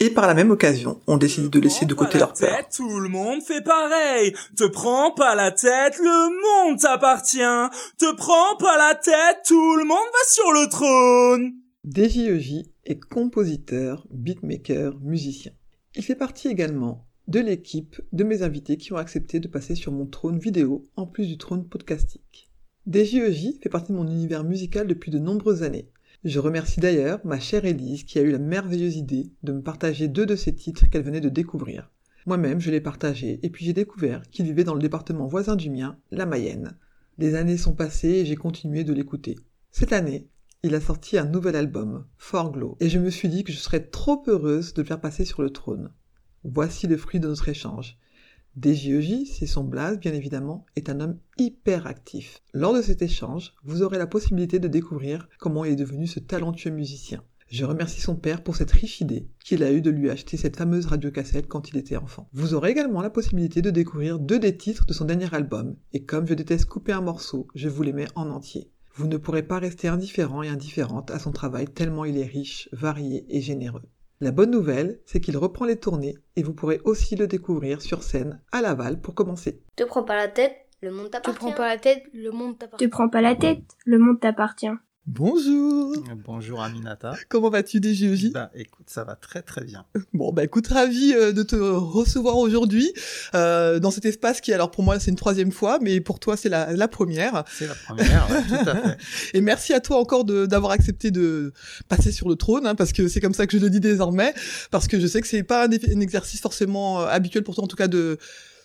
Et par la même occasion, on décide de laisser de côté leur peur. Tout le monde fait pareil. Te prends pas la tête, le monde t'appartient. Te prends pas la tête, tout le monde va sur le trône. DJEJ est compositeur, beatmaker, musicien. Il fait partie également de l'équipe de mes invités qui ont accepté de passer sur mon trône vidéo en plus du trône podcastique. DJEJ fait partie de mon univers musical depuis de nombreuses années. Je remercie d'ailleurs ma chère Élise qui a eu la merveilleuse idée de me partager deux de ses titres qu'elle venait de découvrir. Moi-même, je l'ai partagé et puis j'ai découvert qu'il vivait dans le département voisin du mien, la Mayenne. Les années sont passées et j'ai continué de l'écouter. Cette année, il a sorti un nouvel album, Fort Glow, et je me suis dit que je serais trop heureuse de le faire passer sur le trône. Voici le fruit de notre échange. DJEJ, c'est son blaze bien évidemment, est un homme hyper actif. Lors de cet échange, vous aurez la possibilité de découvrir comment il est devenu ce talentueux musicien. Je remercie son père pour cette riche idée qu'il a eue de lui acheter cette fameuse radiocassette quand il était enfant. Vous aurez également la possibilité de découvrir deux des titres de son dernier album, et comme je déteste couper un morceau, je vous les mets en entier. Vous ne pourrez pas rester indifférent et indifférente à son travail tellement il est riche, varié et généreux. La bonne nouvelle, c'est qu'il reprend les tournées et vous pourrez aussi le découvrir sur scène à Laval pour commencer. Te prends pas la tête, le monde t'appartient. Te prends pas la tête, le monde t'appartient. Te prends pas la tête, le monde t'appartient. Bonjour Bonjour Aminata. Comment vas-tu DJEJ Bah écoute, ça va très très bien. Bon bah écoute, ravi euh, de te recevoir aujourd'hui euh, dans cet espace qui alors pour moi c'est une troisième fois, mais pour toi c'est la, la première. C'est la première, ouais, tout à fait. Et merci à toi encore de- d'avoir accepté de passer sur le trône, hein, parce que c'est comme ça que je le dis désormais, parce que je sais que c'est pas un, un exercice forcément euh, habituel pour toi en tout cas de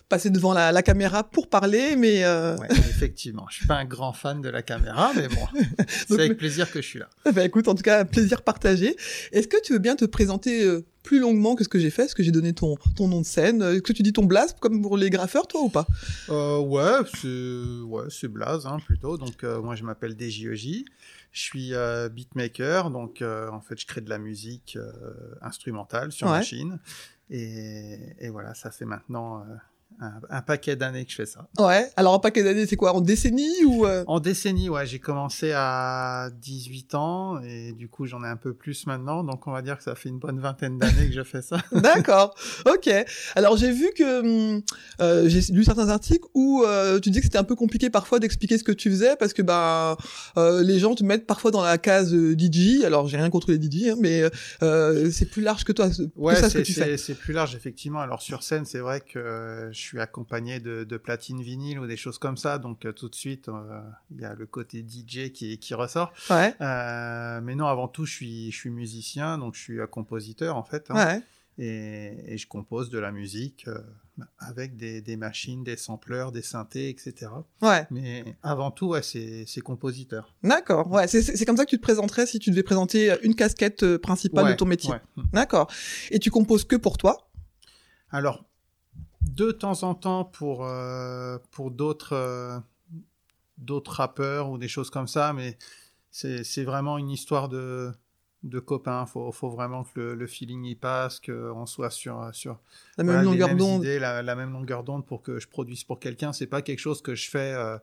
passer devant la, la caméra pour parler, mais euh, Ouais, effectivement, je suis pas un grand fan de la caméra, mais bon, c'est avec plaisir que je suis là. bah écoute, en tout cas, plaisir partagé. Est-ce que tu veux bien te présenter euh, plus longuement que ce que j'ai fait, Est-ce que j'ai donné ton, ton nom de scène? Est-ce que tu dis ton blast comme pour les graffeurs, toi, ou pas? Euh, ouais, c'est ouais, Blaze hein, plutôt. Donc euh, moi je m'appelle DJEJ. Je suis euh, beatmaker, donc euh, en fait je crée de la musique euh, instrumentale sur Ouais. machine. Et, et voilà, ça fait maintenant euh, un, un paquet d'années que je fais ça. Ouais. Alors, en paquet d'années, c'est quoi? En décennie ou euh? En décennie, ouais, j'ai commencé à 18 ans et du coup j'en ai un peu plus maintenant, donc on va dire que ça fait une bonne vingtaine d'années que je fais ça. D'accord. Ok. Alors, j'ai vu que hum, euh, j'ai lu certains articles où euh, tu dis que c'était un peu compliqué parfois d'expliquer ce que tu faisais parce que euh, les gens te mettent parfois dans la case euh, DJ. Alors, j'ai rien contre les DJ, hein, mais euh, c'est plus large que toi. Ouais, ce c'est- c'est plus large effectivement. Alors sur scène, c'est vrai que euh, je suis accompagné de, de platine vinyle ou des choses comme ça, donc euh, tout de suite euh, il y a le côté DJ qui, qui ressort. Ouais. Euh, mais non, avant tout, je suis je suis musicien, donc je suis compositeur en fait. hein. Ouais. et, et je compose de la musique avec des, des machines, des sampleurs, des synthés, etc. Ouais. Mais avant tout, ouais, c'est compositeur. D'accord. Ouais. C'est- comme ça que tu te présenterais si tu devais présenter une casquette principale de ton métier. ouais. D'accord. Et tu composes que pour toi? Alors, de temps en temps pour, euh, pour d'autres euh, d'autres rappeurs ou des choses comme ça, mais c'est vraiment une histoire de, de copains. Faut, faut vraiment que le, le feeling y passe, qu'on soit sur, sur La même voilà, les longueur mêmes d'onde. idées, la, la même longueur d'onde pour que je produise pour quelqu'un. C'est pas quelque chose que je fais euh,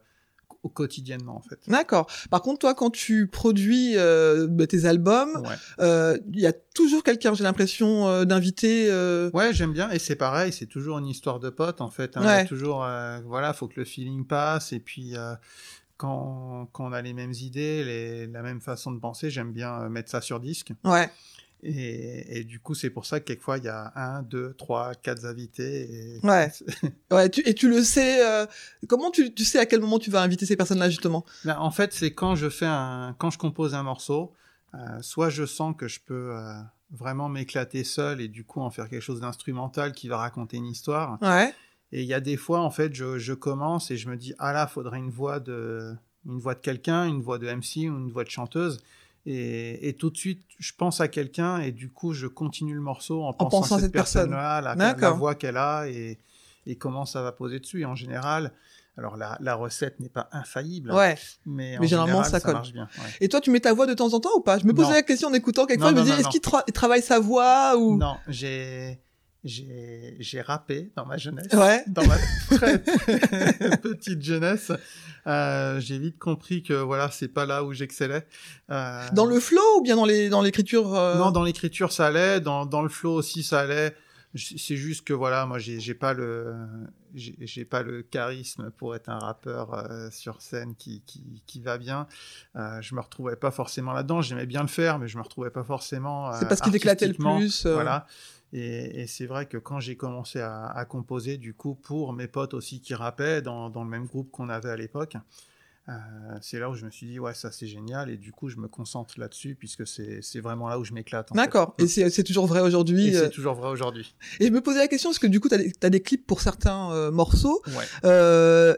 au quotidiennement, en fait. D'accord. Par contre, toi, quand tu produis euh, bah, tes albums, Ouais. euh, il y a toujours quelqu'un, j'ai l'impression, euh, d'inviter. Ouais, j'aime bien. Et c'est pareil, c'est toujours une histoire de potes, en fait. hein. Il Ouais. toujours, voilà, faut que le feeling passe. Et puis, quand, quand on a les mêmes idées, les, la même façon de penser, j'aime bien mettre ça sur disque. Ouais. Et, et du coup, c'est pour ça que quelquefois, il y a un, deux, trois, quatre invités. Et... Ouais. Ouais. Tu, et tu le sais. euh, comment tu, tu sais à quel moment tu vas inviter ces personnes-là justement? Ben, en fait, c'est quand je fais un, quand je compose un morceau, euh, soit je sens que je peux euh, vraiment m'éclater seul et du coup en faire quelque chose d'instrumental qui va raconter une histoire. Ouais. Et il y a des fois, en fait, je, je commence et je me dis, ah là, faudrait une voix de, une voix de quelqu'un, une voix de MC ou une voix de chanteuse. Et, et, tout de suite, je pense à quelqu'un et du coup, je continue le morceau en, pensant, à cette, personne-là, la, la, voix qu'elle a et, et, comment ça va poser dessus. Et en général, alors la, la recette n'est pas infaillible, ouais. mais, mais généralement général, ça, colle. marche bien. Ouais. Et toi, tu mets ta voix de temps en temps ou pas? Je me posais la question en écoutant quelquefois, je me disais, est-ce qu'il tra- travaille sa voix ou? Non, j'ai j'ai j'ai rappé dans ma jeunesse, Ouais. dans ma très petite jeunesse. Euh, j'ai vite compris que voilà, c'est pas là où j'excellais. Euh, Dans le flow ou bien dans les dans l'écriture euh, Non, dans l'écriture ça allait, dans dans le flow aussi ça allait. C'est juste que voilà, moi j'ai j'ai pas le j'ai j'ai pas le charisme pour être un rappeur euh, sur scène qui qui qui va bien. Euh, je me retrouvais pas forcément là-dedans. J'aimais bien le faire, mais je me retrouvais pas forcément. C'est euh, parce qu'il éclatait le plus. euh, Voilà. Et, et c'est vrai que quand j'ai commencé à, à composer, du coup, pour mes potes aussi qui rappaient dans, dans le même groupe qu'on avait à l'époque, euh, c'est là où je me suis dit, ouais, ça c'est génial. Et du coup, je me concentre là-dessus, puisque c'est c'est vraiment là où je m'éclate. D'accord. Et c'est c'est toujours vrai aujourd'hui. Et euh, c'est toujours vrai aujourd'hui. Et je me posais la question parce que du coup, tu as, des clips pour certains euh, morceaux. Ouais.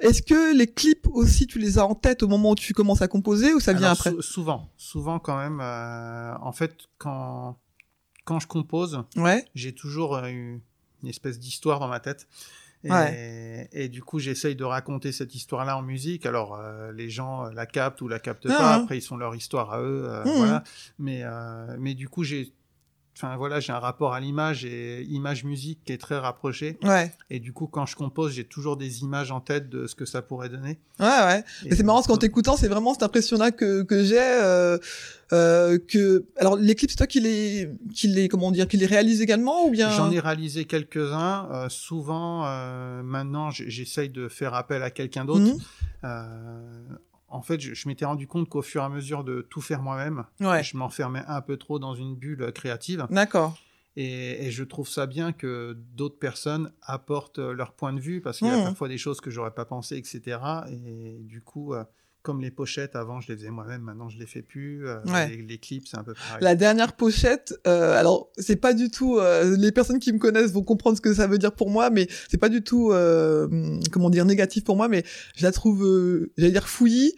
Est-ce que les clips aussi, tu les as en tête au moment où tu commences à composer ou ça vient Alors, après? sou- Souvent, souvent quand même. en fait, quand, quand je compose, Ouais. j'ai toujours eu une espèce d'histoire dans ma tête. Et, Ouais. et du coup, j'essaye de raconter cette histoire-là en musique. Alors, euh, les gens euh, la captent ou la captent Ah, pas. hein. Après, ils sont leur histoire à eux. euh, Mhm. Voilà. Mais, euh, mais du coup, j'ai, enfin voilà, j'ai un rapport à l'image et image-musique qui est très rapproché. Ouais. Et du coup, quand je compose, j'ai toujours des images en tête de ce que ça pourrait donner. Ouais, ouais. Et Mais c'est marrant parce qu'en donc, t'écoutant, c'est vraiment cette impression-là que, que j'ai. Euh, euh, que alors les clips, c'est toi qui les qui les comment dire, qui les réalise également ou bien? J'en ai réalisé quelques-uns. Euh, souvent, euh, maintenant, j'essaye de faire appel à quelqu'un d'autre. Mhm. Euh, en fait, je, je m'étais rendu compte qu'au fur et à mesure de tout faire moi-même, Ouais. je m'enfermais un peu trop dans une bulle créative. D'accord. Et, et je trouve ça bien que d'autres personnes apportent euh, leur point de vue, parce qu'il y a Mhm. parfois des choses que j'aurais pas pensé, etc. Et du coup, euh, comme les pochettes, avant je les faisais moi-même, maintenant je les fais plus. Euh, Ouais. les, les clips, c'est un peu pareil. La dernière pochette, euh, alors c'est pas du tout. euh, les personnes qui me connaissent vont comprendre ce que ça veut dire pour moi, mais c'est pas du tout euh, comment dire négatif pour moi. Mais je la trouve, euh, j'allais dire fouillis,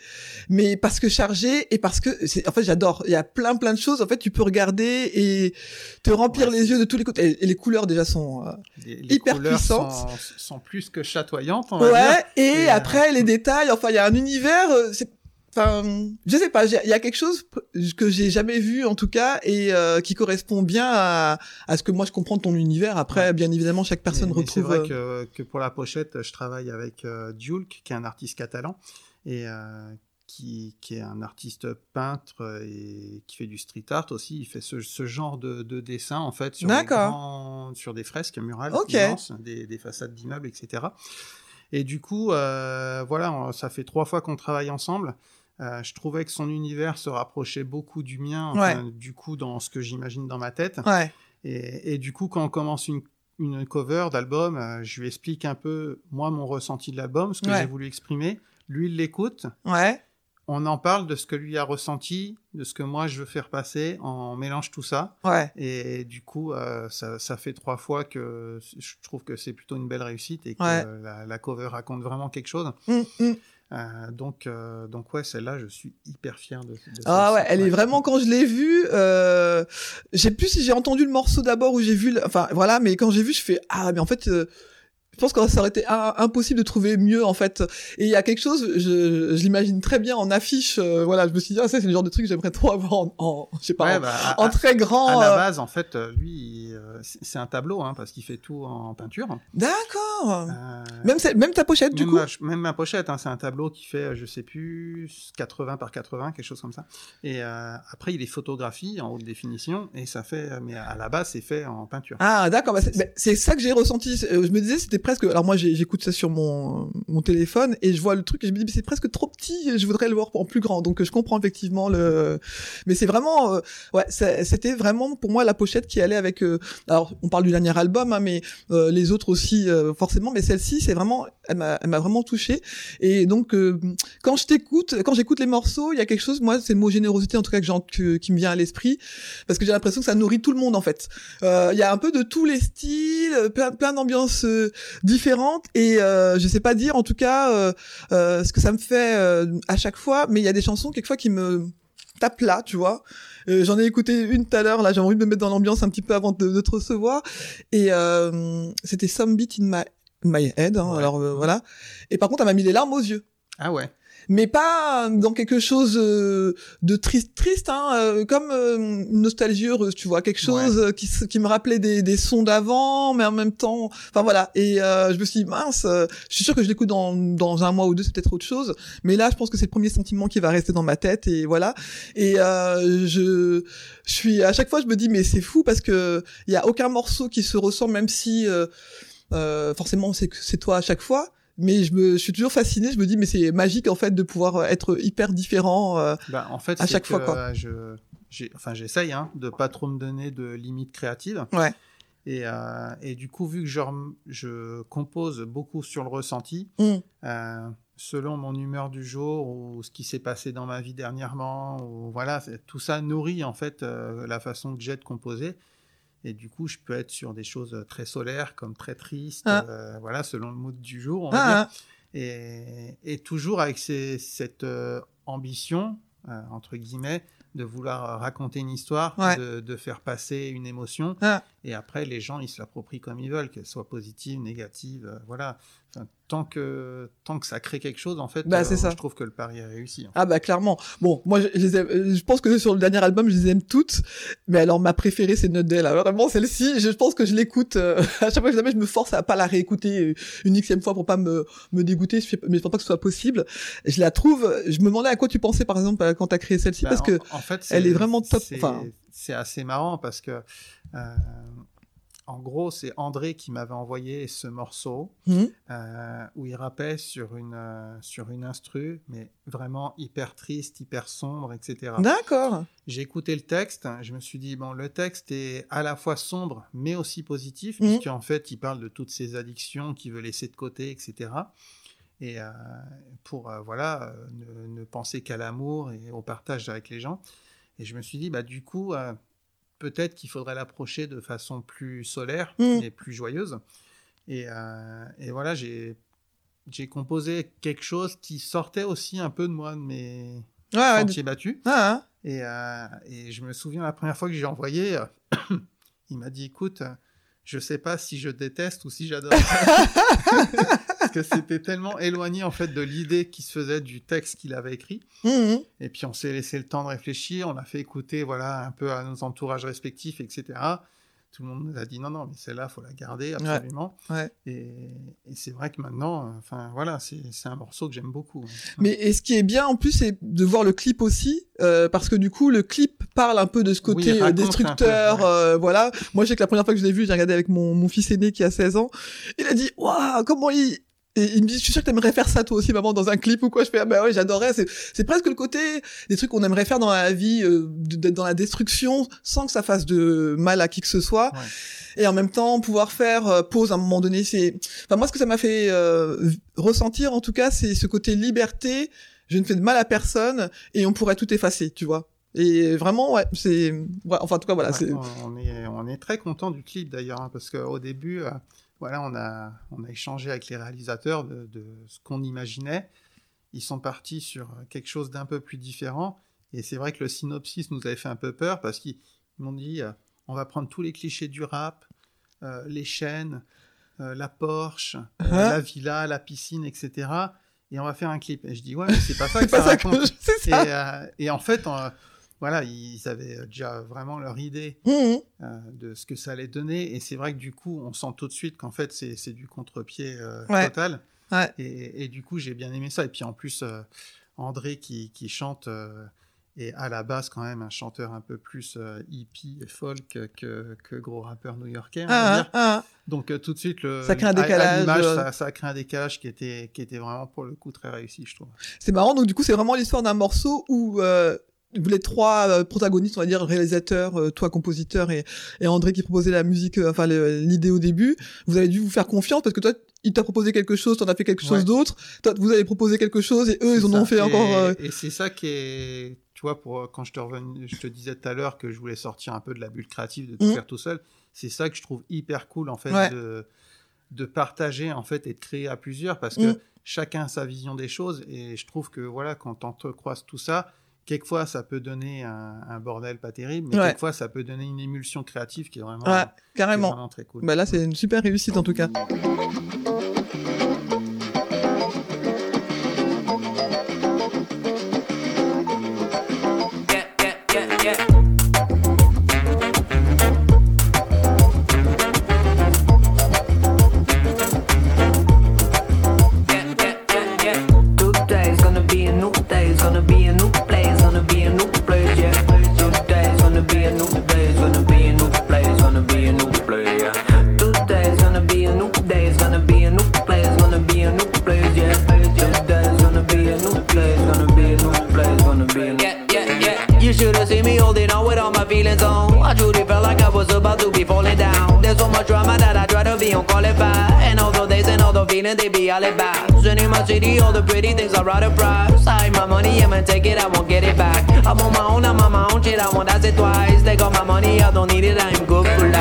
mais parce que chargée et parce que. En fait, j'adore. Il y a plein plein de choses. En fait, tu peux regarder et te remplir Ouais, les yeux de tous les côtés. Et, et les couleurs déjà sont. euh, les, les hyper couleurs puissante. Sont, sont plus que chatoyantes, on va Ouais. dire. Et, Et, après les détails. Enfin, il y a un univers. Enfin, je sais pas, il y a quelque chose que j'ai jamais vu en tout cas et euh, qui correspond bien à, à ce que moi je comprends de ton univers. Après, Ouais. bien évidemment, chaque personne Mais- mais C'est retrouve. vrai euh, que, que pour la pochette, je travaille avec euh, Dulk, qui est un artiste catalan, et euh, qui, qui est un artiste peintre et qui fait du street art aussi. Il fait ce, ce genre de, de dessin, en fait, sur, des grands- sur des fresques murales Ok. immenses, des, des façades d'immeubles, etc. Et du coup, euh, voilà, ça fait trois fois qu'on travaille ensemble. Euh, je trouvais que son univers se rapprochait beaucoup du mien, enfin, du coup, dans ce que j'imagine dans ma tête. Ouais. Et, et du coup, quand on commence une, une cover d'album, euh, je lui explique un peu, moi, mon ressenti de l'album, ce que Ouais. j'ai voulu exprimer. Lui, il l'écoute. Ouais. On en parle de ce que lui a ressenti, de ce que moi, je veux faire passer. On mélange tout ça. Ouais. Et du coup, euh, ça, ça fait trois fois que je trouve que c'est plutôt une belle réussite et que la cover raconte vraiment quelque chose. Hum, hum. Euh, donc, euh, donc ouais, celle-là, je suis hyper fier de. de Ah ouais, elle est vraiment quand je l'ai vue, euh, je sais plus si j'ai entendu le morceau d'abord ou j'ai vu, le- enfin voilà, mais quand j'ai vu, je fais ah mais en fait, euh, je pense que ça aurait été impossible de trouver mieux en fait. Et il y a quelque chose, je, je l'imagine très bien en affiche, euh, voilà, je me suis dit ah ça c'est le genre de truc que j'aimerais trop avoir en, en je sais pas, Ouais, en, bah, à- en très grand. À la euh, base, en fait, euh, lui, c'est un tableau, hein, parce qu'il fait tout en peinture. D'accord. Euh, Même ta pochette du même, coup. ma, même ma pochette, hein, c'est un tableau qui fait, je sais plus, 80 par 80, quelque chose comme ça. Et euh, après, il est photographie en haute définition, et ça fait, mais à la base, c'est fait en peinture. Ah d'accord, bah, c'est bah, c'est ça que j'ai ressenti. Je me disais c'était presque. Alors moi j'écoute ça sur mon mon téléphone et je vois le truc et je me dis mais c'est presque trop petit. Je voudrais le voir en plus grand. Donc je comprends effectivement le. Mais c'est vraiment euh, ouais c'était vraiment pour moi la pochette qui allait avec. euh, Alors on parle du dernier album hein, mais euh, les autres aussi euh, forcément. Mais celle-ci c'est vraiment elle m'a vraiment touché et donc quand je t'écoute quand j'écoute les morceaux il y a quelque chose moi c'est le mot générosité en tout cas que, que- qui me vient à l'esprit parce que j'ai l'impression que ça nourrit tout le monde en fait. Il y a un peu de tous les styles, plein, plein d'ambiances différentes et euh, je sais pas dire en tout cas euh, euh, ce que ça me fait euh, à chaque fois, mais il y a des chansons quelquefois qui me tape là, tu vois. Euh, J'en ai écouté une tout à l'heure, là, j'ai envie de me mettre dans l'ambiance un petit peu avant de, de te recevoir. Et euh, c'était Some Beat in My, my Head, hein, Ouais. alors euh, voilà. Et par contre, elle m'a mis les larmes aux yeux. Ah ouais. Mais pas dans quelque chose euh, de triste, triste, hein, euh, comme euh, une nostalgie heureuse, tu vois, quelque chose euh, qui, qui me rappelait des, des sons d'avant, mais en même temps, enfin voilà. Et euh, je me suis dit, mince, euh, je suis sûr que je l'écoute dans, dans un mois ou deux, c'est peut-être autre chose. Mais là, je pense que c'est le premier sentiment qui va rester dans ma tête, et voilà. Et euh, je, je suis à chaque fois, je me dis, mais c'est fou parce que il y a aucun morceau qui se ressemble, même si euh, euh, forcément c'est c'est toi à chaque fois. Mais je me je suis toujours fasciné, je me dis mais c'est magique en fait de pouvoir être hyper différent. euh, Bah, en fait, À chaque que, fois, quoi. euh, Je, j'ai, enfin, j'essaye hein, de pas trop me donner de limites créatives. Ouais. Et, euh, et du coup, vu que je, je compose beaucoup sur le ressenti, Mm. euh, selon mon humeur du jour ou ce qui s'est passé dans ma vie dernièrement, ou voilà, tout ça nourrit en fait euh, la façon que j'ai de composer. Et du coup, je peux être sur des choses très solaires comme très tristes, Ah. euh, voilà, selon le mood du jour, on va dire. Ah, Et, et toujours avec ces- cette euh, ambition, euh, entre guillemets, de vouloir euh, raconter une histoire, Ouais. de, de faire passer une émotion. Ah. Et après, les gens, ils se l'approprient comme ils veulent, qu'elle soit positive, négative, euh, voilà. Tant, que, tant que ça crée quelque chose, en fait, Bah, euh, c'est ça. je trouve que le pari est réussi. en fait. Ah bah clairement. Bon, moi je, je les aime- euh, je pense que sur le dernier album, je les aime toutes. Mais alors ma préférée c'est Not Day là. Vraiment celle-ci, je pense que je l'écoute euh, à chaque fois que je la mets, je me force à pas la réécouter euh, une xème fois pour pas me me dégoûter, je fais- mais je pense pas que ce soit possible. Je la trouve, je me demandais à quoi tu pensais par exemple quand t'as créé celle-ci Bah, parce que en, en fait, elle est vraiment top, C'est enfin. c'est assez marrant parce que, euh, en gros, c'est André qui m'avait envoyé ce morceau Mhm. euh, où il rappait sur une, euh, sur une instru, mais vraiment hyper triste, hyper sombre, etc. d'accord. J'ai écouté le texte, je me suis dit, bon, le texte est à la fois sombre, mais aussi positif, Mhm. puisqu'en fait, il parle de toutes ces addictions qu'il veut laisser de côté, etc. Et euh, pour, euh, voilà, ne, ne penser qu'à l'amour et au partage avec les gens. Et je me suis dit, bah, du coup, peut-être qu'il faudrait l'approcher de façon plus solaire et plus joyeuse. Et, euh, et voilà, j'ai j'ai composé quelque chose qui sortait aussi un peu de moi, de mes Ouais, ouais. sentiers battus. Ah, hein. Et, euh, et je me souviens la première fois que j'ai envoyé, euh, il m'a dit écoute, je sais pas si je déteste ou si j'adore. Que c'était tellement éloigné en fait de l'idée qui se faisait du texte qu'il avait écrit. Mhm. Et puis on s'est laissé le temps de réfléchir, on a fait écouter voilà un peu à nos entourages respectifs, etc. Tout le monde nous a dit non non mais celle-là faut la garder absolument. ouais. Et, et c'est vrai que maintenant, enfin voilà, c'est c'est un morceau que j'aime beaucoup. Mais et ce qui est bien en plus, c'est de voir le clip aussi, euh, parce que du coup, le clip parle un peu de ce côté euh, destructeur, peu, ouais. euh, voilà. Moi, je sais que la première fois que je l'ai vu, j'ai regardé avec mon, mon fils aîné qui a 16 ans. Il a dit, waouh, comment il... Et il me dit, je suis sûr que t'aimerais faire ça toi aussi, maman, dans un clip ou quoi. Je fais, ah bah ouais, j'adorerais. C'est, c'est presque le côté des trucs qu'on aimerait faire dans la vie, euh, d'être dans la destruction, sans que ça fasse de mal à qui que ce soit. Ouais. Et en même temps, pouvoir faire euh, pause à un moment donné, c'est, enfin moi, ce que ça m'a fait euh, ressentir, en tout cas, c'est ce côté liberté. Je ne fais de mal à personne et on pourrait tout effacer, tu vois. Et vraiment, ouais, c'est, ouais, enfin, en tout cas, voilà, Ouais, c'est, on, on est, on est très content du clip d'ailleurs, hein, parce qu'au début, euh, voilà, on a, on a échangé avec les réalisateurs de, de ce qu'on imaginait. Ils sont partis sur quelque chose d'un peu plus différent. Et c'est vrai que le synopsis nous avait fait un peu peur parce qu'ils m'ont dit euh, on va prendre tous les clichés du rap, euh, les chaînes, euh, la Porsche, Hein la villa, la piscine, etc. Et on va faire un clip. Et je dis ouais, mais c'est pas ça que ça raconte. je- Et, en fait, euh, voilà, ils avaient déjà vraiment leur idée Mhm. euh, de ce que ça allait donner. Et c'est vrai que du coup, on sent tout de suite qu'en fait, c'est c'est du contre-pied euh, Ouais. total. Ouais. Et, et du coup, j'ai bien aimé ça. Et puis en plus, euh, André qui, qui chante euh, est à la base quand même un chanteur un peu plus euh, hippie et folk que, que gros rappeur new-yorkais. Ah, ah. Donc euh, tout de suite, le, Ça crée un à- à décalage, euh. ça, ça crée un décalage qui était, qui était vraiment pour le coup très réussi, je trouve. C'est marrant, donc du coup, c'est vraiment l'histoire d'un morceau où euh, les trois euh, protagonistes, on va dire réalisateurs, euh, toi compositeur et, et André qui proposait la musique, euh, enfin l'idée au début. Vous avez dû vous faire confiance parce que toi, il t'a proposé quelque chose, t'en as fait quelque chose d'autre. Toi, vous avez proposé quelque chose et eux, ils en ont fait encore. Et, euh, et c'est ça qui est, tu vois, pour quand je te revenu, je te disais tout à l'heure que je voulais sortir un peu de la bulle créative, de tout Mhm. faire tout seul. C'est ça que je trouve hyper cool en fait Ouais. de de partager en fait et de créer à plusieurs parce que Mhm. chacun a sa vision des choses et je trouve que voilà quand on te croise tout ça, quelquefois ça peut donner un, bordel pas terrible, mais quelquefois ça peut donner une émulsion créative qui est vraiment, carrément. très cool. Bah là, c'est une super réussite en tout cas. I ride a of price. I my money, I'ma take it, I won't get it back. I'm on my own, I'm on my own shit, I won't ask it twice. They got my money, I don't need it, I'm good for life.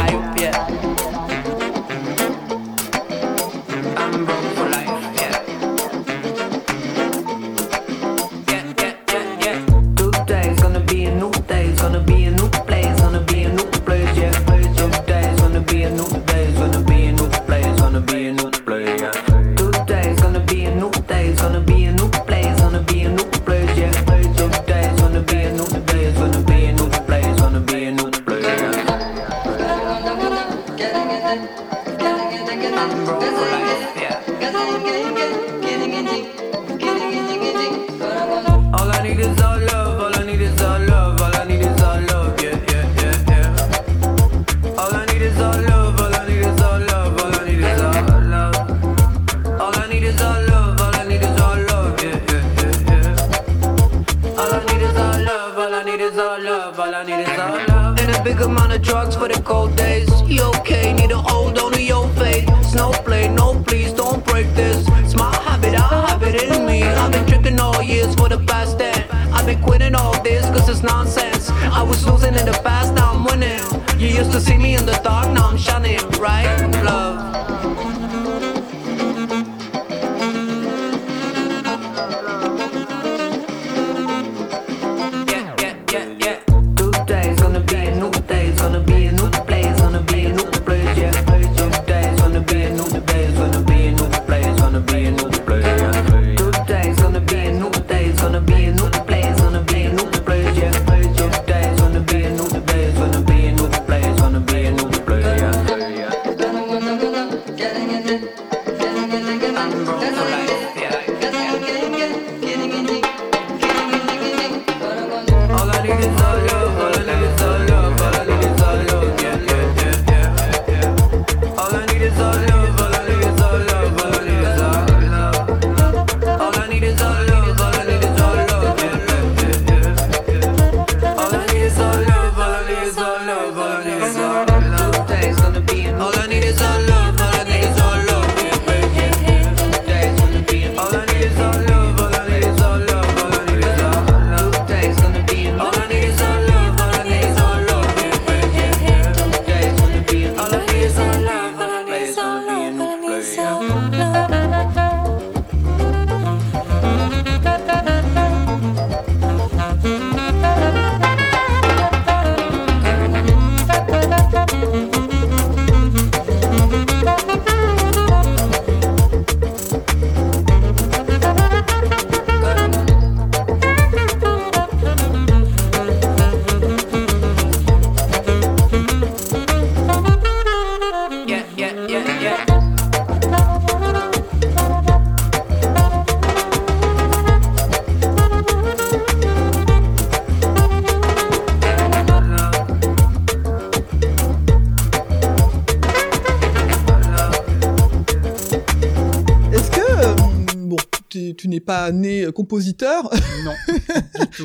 Compositeur. Non.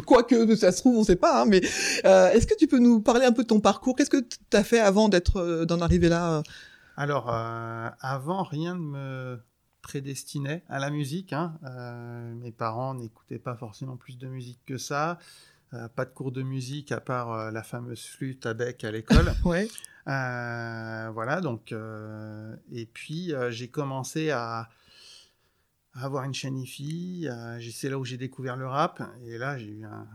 Quoique, ça se trouve, on sait pas. Hein, mais euh, est-ce que tu peux nous parler un peu de ton parcours? Qu'est-ce que tu as fait avant d'être, euh, d'en arriver là Alors, euh, avant, rien ne me prédestinait à la musique. Hein. mes parents n'écoutaient pas forcément plus de musique que ça. pas de cours de musique à part la fameuse flûte à bec à l'école. ouais. voilà, donc. et puis, j'ai commencé à avoir une chaîne IFI. c'est là où j'ai découvert le rap. Et là, j'ai eu un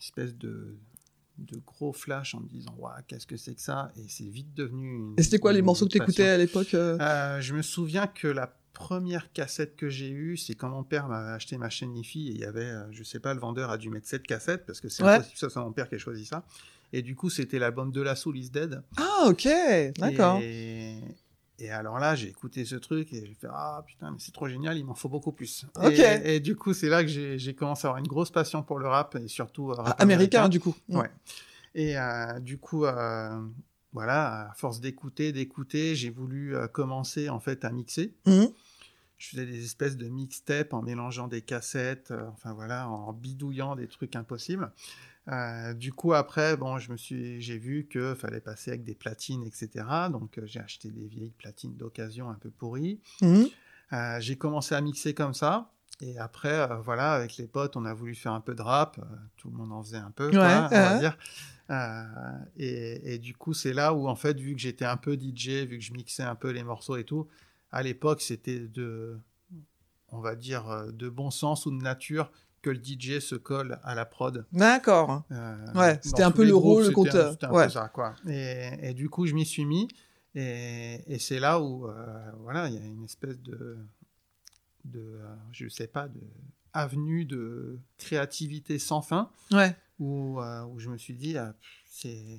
espèce de de gros flash en me disant waouh qu'est-ce que c'est que ça? Et c'est vite devenu une, et c'était quoi les morceaux que tu écoutais à l'époque euh... je me souviens que la première cassette que j'ai eue c'est quand mon père m'a acheté ma chaîne IFI et il y avait je sais pas le vendeur a dû mettre cette cassette parce que c'est ouais. ça c'est mon père qui a choisi ça et du coup c'était l'album de la Soul is Dead ah ok d'accord et... Et alors là, j'ai écouté ce truc et j'ai fait Ah putain, mais c'est trop génial, il m'en faut beaucoup plus. Et, et, du coup, c'est là que j'ai commencé à avoir une grosse passion pour le rap et surtout rap ah, américain, américain, du coup. Ouais. Et euh, du coup, euh, voilà, à force d'écouter, d'écouter, j'ai voulu euh, commencer en fait à mixer. Mmh. Je faisais des espèces de mixtapes en mélangeant des cassettes, euh, enfin voilà, en bidouillant des trucs impossibles. Euh, du coup, après, bon, je me suis, j'ai vu que fallait passer avec des platines, etc. Donc, euh, j'ai acheté des vieilles platines d'occasion un peu pourries. Mmh. J'ai commencé à mixer comme ça. Et après, voilà, avec les potes, on a voulu faire un peu de rap. tout le monde en faisait un peu, quoi, on va dire. Et, et, du coup, c'est là où, en fait, vu que j'étais un peu DJ, vu que je mixais un peu les morceaux et tout, à l'époque, c'était de, on va dire, euh, de bon sens ou de nature que le DJ se colle à la prod. D'accord. Euh, ouais, c'était un peu le groupes, rôle, le compteur. C'était un Ouais. peu ça, quoi. Et, et du coup, je m'y suis mis. Et, et c'est là où, euh, voilà, il y a une espèce de, de euh, je sais pas, de avenue de créativité sans fin Ouais. où, où je me suis dit, ah,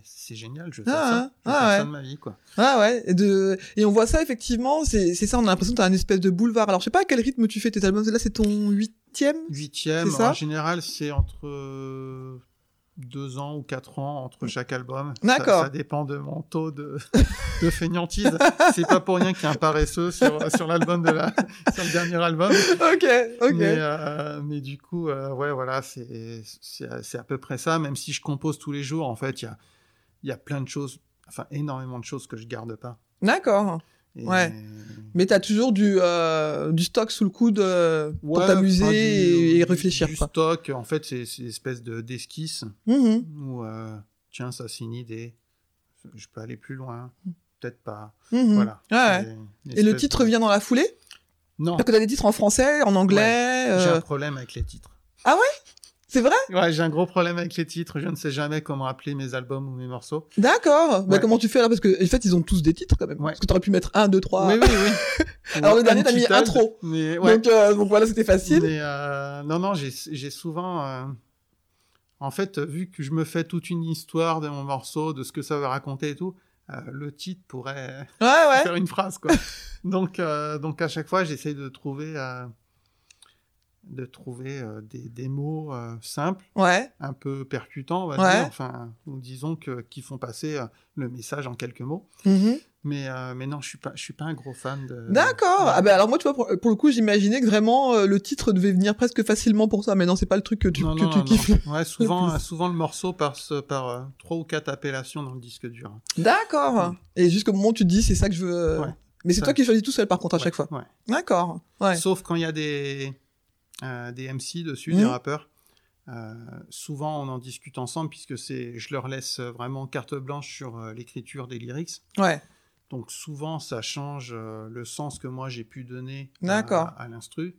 c'est génial, je veux Ah, faire ça, je veux ah, faire ouais. ça de ma vie, quoi. Ah ouais, et, de... et on voit ça effectivement, c'est ça, on a l'impression que t'as un espèce de boulevard. Alors je sais pas à quel rythme tu fais tes albums, là c'est ton huitième? Huitième, C'est ça? en général, c'est entre euh, deux ans ou quatre ans entre chaque album. Ça- D'accord. Ça, dépend de mon taux de, de feignantise. c'est pas pour rien qu'il y a un paresseux sur, sur l'album de la, sur le dernier album. Ok, ok. Mais, euh, mais du coup, euh, ouais, voilà, c'est, à peu près ça. Même si je compose tous les jours, en fait, il y a, il y a plein de choses, enfin, énormément de choses que je garde pas. D'accord. Et- Ouais. Mais t'as toujours du, euh, du stock sous le coude euh, pour Ouais, t'amuser enfin, du- et, réfléchir. Du quoi. stock, en fait, c'est, une espèce de, d'esquisse. Mhm. ou euh, tiens, ça c'est une idée, je peux aller plus loin, peut-être pas. Mhm. Voilà. Ouais, ouais. Et le titre de- vient dans la foulée? Non, Parce que t'as des titres en français, en anglais. j'ai un problème avec les titres. C'est vrai? Ouais, j'ai un gros problème avec les titres. Je ne sais jamais comment appeler mes albums ou mes morceaux. D'accord. Bah, Ouais. comment tu fais là? Parce que en fait, ils ont tous des titres quand même. Ouais. Parce que t'aurais pu mettre 1, 2, 3. Oui, oui, oui. Alors, le dernier, t'as mis intro. Mais ouais. Donc, euh, donc voilà, c'était facile. Mais, euh, non, non, j'ai souvent. euh, En fait, vu que je me fais toute une histoire de mon morceau, de ce que ça veut raconter et tout, le titre pourrait Ouais, ouais. faire une phrase, quoi. donc, donc, à chaque fois, j'essaie de trouver, de trouver euh, des, des mots euh, simples, Ouais. un peu percutants, on va Ouais. dire, enfin, ou disons que, qui font passer euh, le message en quelques mots. Mhm. Mais, mais non, je suis pas, je suis pas un gros fan de. D'accord. Ouais. Ah bah alors moi, tu vois, pour, pour le coup, j'imaginais que vraiment le titre devait venir presque facilement pour ça. Mais non, c'est pas le truc que tu, non, que non, tu non, kiffes. Ouais, souvent, souvent le morceau passe par trois ou quatre appellations dans le disque dur. D'accord. Et jusqu'au moment où tu te dis, c'est ça que je veux. Mais c'est toi qui choisis tout seul, par contre, à chaque fois. D'accord. Sauf quand il y a des, des MC dessus, des rappeurs. Euh, souvent, on en discute ensemble puisque c'est, je leur laisse vraiment carte blanche sur euh, l'écriture des lyrics. Ouais. Donc souvent, ça change euh, le sens que moi j'ai pu donner à, l'instru.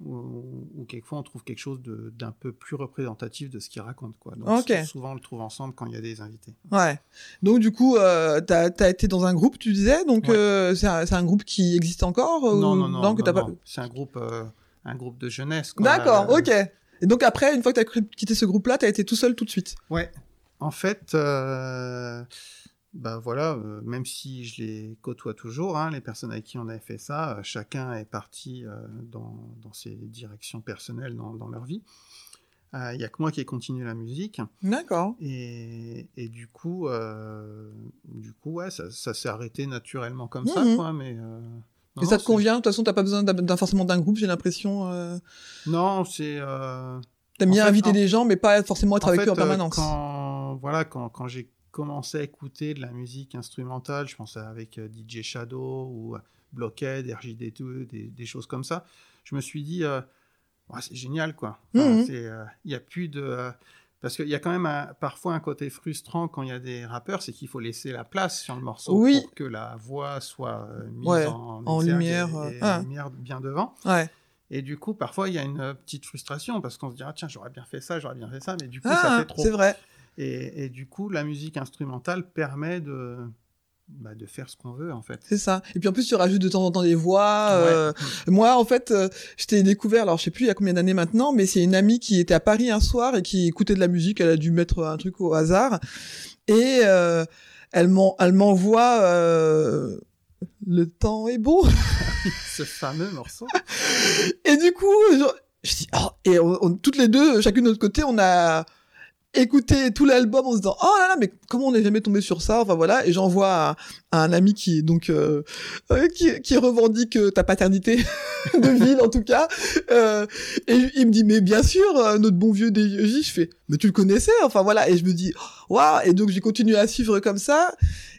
Ou, ou quelquefois, on trouve quelque chose d'un peu plus représentatif de ce qu'ils racontent. Quoi. Donc souvent, on le trouve ensemble quand il y a des invités. Ouais. Donc du coup, euh, t'as as été dans un groupe, tu disais? Donc Ouais. euh, c'est un, groupe qui existe encore ou- Non, non, non. pas. C'est un groupe, euh, un groupe de jeunesse. D'accord. Ok. Et donc après, une fois que t'as quitté ce groupe-là, t'as été tout seul tout de suite. Ouais. En fait, euh, bah voilà, euh, même si je les côtoie toujours, hein, les personnes avec qui on avait fait ça, euh, chacun est parti euh, dans, dans ses directions personnelles dans, dans leur vie. Il y a que moi qui ai continué la musique. D'accord. Et, et du coup, du coup, ouais, ça, ça s'est arrêté naturellement comme ça, Mhm. quoi. Mais Et ça te convient De toute façon, t'as pas besoin d'un- forcément d'un groupe. J'ai l'impression. Euh... Non, c'est. euh, T'aimes En bien fait, inviter des gens, mais pas forcément être En avec fait, eux en euh, permanence. quand, voilà, quand, quand j'ai commencé à écouter de la musique instrumentale, je pensais avec euh, DJ Shadow ou Blockhead, RJD2, des, des choses comme ça, je me suis dit, euh, c'est génial, quoi. Enfin, euh, Il y a plus de... euh, parce qu'il y a quand même un- parfois un côté frustrant quand il y a des rappeurs, c'est qu'il faut laisser la place sur le morceau Oui. pour que la voix soit euh, mise Ouais, en, en exergue lumière, et, euh, et lumière bien devant. Ouais. Et du coup, parfois, il y a une petite frustration parce qu'on se dit ah, tiens, j'aurais bien fait ça, j'aurais bien fait ça, mais du coup, ça Ah, fait trop. c'est vrai. Et, et du coup, la musique instrumentale permet de, bah, de faire ce qu'on veut, en fait. C'est ça. Et puis en plus, tu rajoutes de temps en temps des voix. euh, Moi, en fait, euh, je t'ai découvert, alors je sais plus il y a combien d'années maintenant, mais c'est une amie qui était à Paris un soir et qui écoutait de la musique. Elle a dû mettre un truc au hasard. Et euh, elle m'en- elle m'envoie euh, Le temps est beau. ce fameux morceau. Et du coup, genre, je dis, oh, et on, on- toutes les deux, chacune de notre côté, on a écouté tout l'album en se disant, oh là là, mais comment on n'est jamais tombé sur ça? Enfin voilà, et j'envoie à, un ami qui est donc euh, euh, qui, qui revendique euh, ta paternité de ville en tout cas, euh, et il me dit, mais bien sûr, euh, notre bon vieux DJ, je fais, mais tu le connaissais? Enfin voilà, et je me dis, waouh. Et donc j'ai continué à suivre comme ça,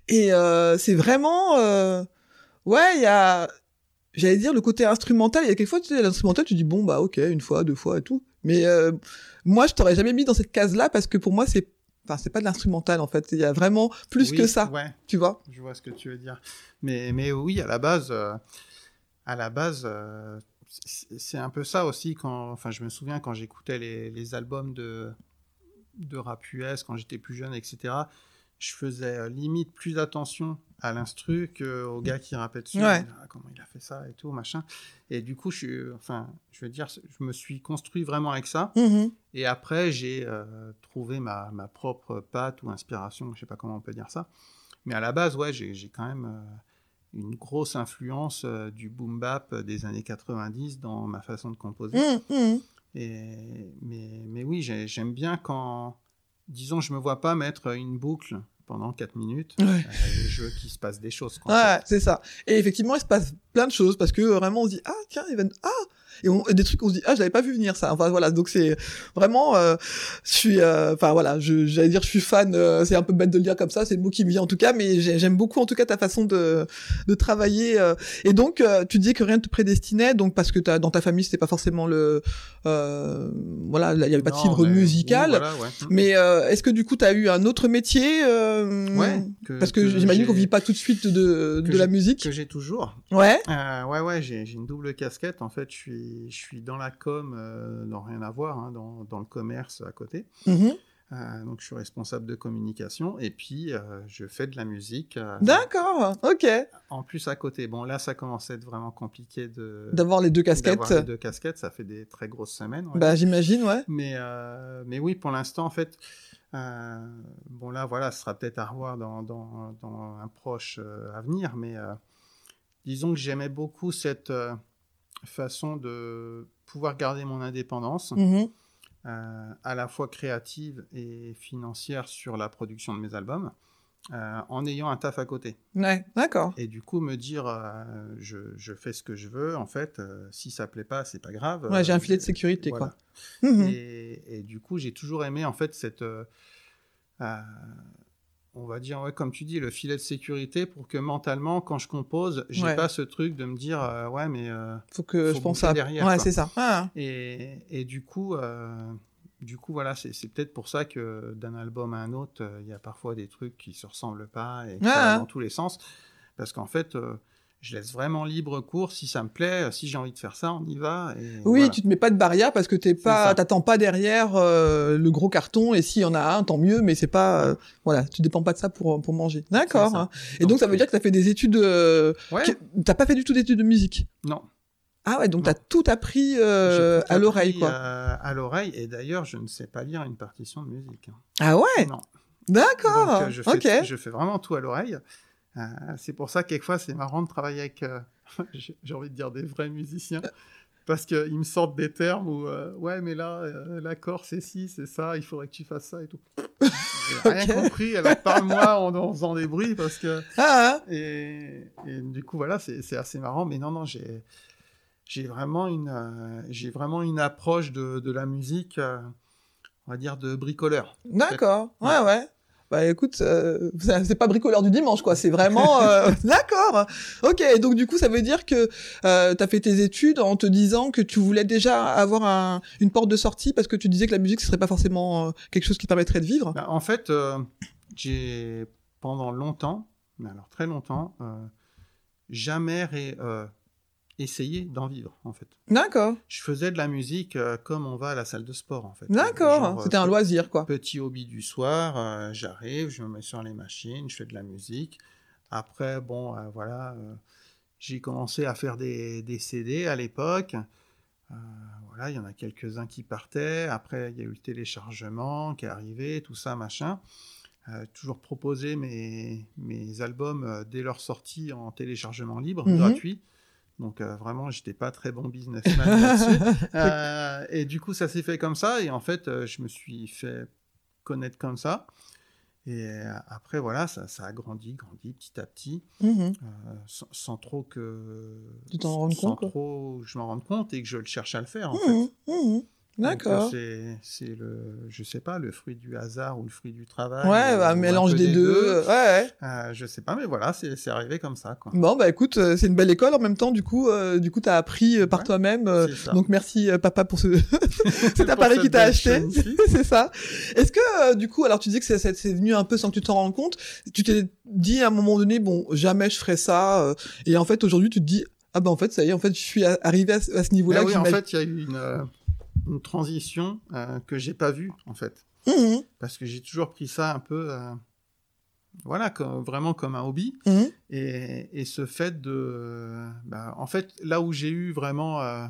et euh, c'est vraiment, ouais, il y a j'allais dire le côté instrumental. Il y a quelques fois tu sais l'instrumental tu dis bon bah ok une fois deux fois et tout. Mais moi je t'aurais jamais mis dans cette case là parce que pour moi c'est enfin c'est pas de l'instrumental en fait il y a vraiment plus Oui, que ça Ouais, tu vois? Je vois ce que tu veux dire. Mais, mais oui, à la base, euh, à la base, euh, c'est c'est un peu ça aussi. Quand, enfin, je me souviens quand j'écoutais les, les albums de, de rap US quand j'étais plus jeune, etc. Je faisais euh, limite plus attention à l'instru qu'au gars qui rappait dessus. Ouais. Ah, comment il a fait ça et tout, machin. Et du coup, je suis, enfin, je veux dire, je me suis construit vraiment avec ça. Mhm. Et après, j'ai euh, trouvé ma, ma propre patte ou inspiration, je sais pas comment on peut dire ça. Mais à la base, ouais, j'ai quand même euh, une grosse influence euh, du boom bap des années 90 dans ma façon de composer. Mhm, mhm. Et, mais, mais oui, j'ai- j'aime bien quand, disons, je me vois pas mettre une boucle pendant 4 minutes. Ouais. Euh, je veux qu'il se passe des choses. quoi, ouais c'est ça et effectivement il se passe plein de choses parce que vraiment on se dit ah tiens il va ah et, on, et des trucs on se dit ah je l'avais pas vu venir ça enfin voilà donc c'est vraiment euh, je suis euh, enfin voilà je j'allais dire je suis fan euh, c'est un peu bête de le dire comme ça c'est le mot qui me vient en tout cas mais j'ai- j'aime beaucoup en tout cas ta façon de de travailler euh. et donc euh, tu dis que rien ne te prédestinait donc parce que t'as dans ta famille c'était pas forcément le euh, voilà il y avait pas de fibre mais- musicale oui, voilà, ouais. mais euh, est-ce que du coup tu as eu un autre métier euh, Ouais, parce que, j'imagine qu'on vit pas tout de suite de, de la musique Que j'ai toujours. ouais ouais, ouais, j'ai j'ai une double casquette. En fait, je suis, je suis dans la com, euh, dans rien à voir, hein, dans, dans le commerce à côté. Mhm. Euh, donc, je suis responsable de communication et puis euh, je fais de la musique. euh, D'accord, ok. En plus, à côté. Bon, là, ça commence à être vraiment compliqué de D'avoir les deux casquettes. d'avoir les deux casquettes. Ça fait des très grosses semaines. ouais. Bah, j'imagine, ouais. Mais, mais oui, pour l'instant, en fait, bon là, voilà, ce sera peut-être à revoir dans, dans, dans un proche avenir, mais disons que j'aimais beaucoup cette façon de pouvoir garder mon indépendance, Mhm. euh, à la fois créative et financière sur la production de mes albums, euh, en ayant un taf à côté. Ouais, d'accord. Et du coup, me dire, euh, je, je fais ce que je veux, en fait, si ça plaît pas, c'est pas grave. Ouais, j'ai un filet de sécurité, voilà. quoi. Mhm. Et, et du coup, j'ai toujours aimé, en fait, cette. euh, on va dire, ouais, comme tu dis, le filet de sécurité pour que mentalement, quand je compose, j'ai Ouais. pas ce truc de me dire, euh, ouais, mais. euh, Faut que faut je pense à. derrière, ouais, c'est ça. Ah. Et, et du coup, euh, du coup, voilà, c'est c'est peut-être pour ça que d'un album à un autre, il y a parfois des trucs qui se ressemblent pas et qui Ah. dans tous les sens. Parce qu'en fait, je laisse vraiment libre cours. Si ça me plaît, euh, si j'ai envie de faire ça, on y va. Et Oui, voilà. tu te mets pas de barrière parce que t'es pas, t'attends pas derrière euh, le gros carton et s'il y en a un, tant mieux, mais c'est pas, euh, voilà, tu dépends pas de ça pour pour manger. D'accord. Hein. Et donc ça veut dire que t'as fait des études, euh, Ouais. t'as pas fait du tout d'études de musique? Non. Ah ouais, donc t'as tout appris euh, tout à l'oreille, quoi. euh, à l'oreille. Et d'ailleurs, je ne sais pas lire une partition de musique. hein. Ah ouais, Non. d'accord. Donc, je, fais, ok. je fais vraiment tout à l'oreille. Euh, c'est pour ça que quelquefois c'est marrant de travailler avec, euh, j'ai envie de dire des vrais musiciens, parce qu'ils me sortent des termes où, euh, ouais, mais là, euh, l'accord c'est ci, c'est ça, il faudrait que tu fasses ça et tout. J'ai rien compris, alors parle-moi en, en faisant des bruits, parce que. Ah, Et, et du coup, voilà, c'est assez marrant, mais non, non, j'ai. J'ai vraiment une, euh, j'ai vraiment une approche de, de la musique, on va dire de bricoleur. D'accord. Ouais, ouais. Bah écoute, euh, c'est pas bricoleur du dimanche, quoi. C'est vraiment... euh, D'accord. Ok, donc du coup, ça veut dire que euh, t'as fait tes études en te disant que tu voulais déjà avoir un, une porte de sortie parce que tu disais que la musique, ce serait pas forcément euh, quelque chose qui te permettrait de vivre? Bah, en fait, euh, j'ai pendant longtemps, mais alors très longtemps, euh, jamais ré- euh, essayer d'en vivre, en fait. D'accord. Je faisais de la musique euh, comme on va à la salle de sport, en fait. D'accord. Genre, C'était euh, un loisir, quoi. Petit hobby du soir, euh, j'arrive, je me mets sur les machines, je fais de la musique. Après, bon, euh, voilà, euh, j'ai commencé à faire des, des CD à l'époque. Euh, voilà, il y en a quelques-uns qui partaient. Après, il y a eu le téléchargement qui est arrivé, tout ça, machin. Euh, toujours proposer mes, mes albums euh, dès leur sortie en téléchargement libre, Mhm. gratuit. Donc euh, vraiment, j'étais pas très bon businessman là-dessus. Euh, et du coup, ça s'est fait comme ça. Et en fait, euh, je me suis fait connaître comme ça. Et euh, après, voilà, ça, ça a grandi, grandi petit à petit, Mhm. sans, sans trop que. Tu t'en rendes sans quoi. trop que je m'en rende compte et que je le cherche à le faire, en Mhm, fait. mhm. D'accord. euh, c'est- C'est le, je sais pas, le fruit du hasard ou le fruit du travail. Ouais, euh, bah, un mélange des deux. Ouais, ouais. Euh, je sais pas, mais voilà, c'est arrivé comme ça, quoi. Bon, bah écoute, euh, c'est une belle école en même temps, du coup, euh, du coup, t'as appris par Ouais, toi-même. donc merci papa pour ce cet appareil qui t'a acheté. c'est ça. Est-ce que du coup, alors tu dis que c'est- venu un peu sans que tu t'en rendes compte. Tu t'es dit à un moment donné, bon, jamais je ferai ça. et en fait, aujourd'hui, tu te dis, ah ben en fait, ça y est, en fait, je suis arrivé à, ce- à ce niveau-là. Que oui, en fait, il y a eu une, une transition euh, que j'ai pas vue, en fait. Mhm, Parce que j'ai toujours pris ça un peu, euh, voilà, comme, vraiment comme un hobby. mhm. Et, et ce fait de... bah, en fait, là où j'ai eu vraiment euh,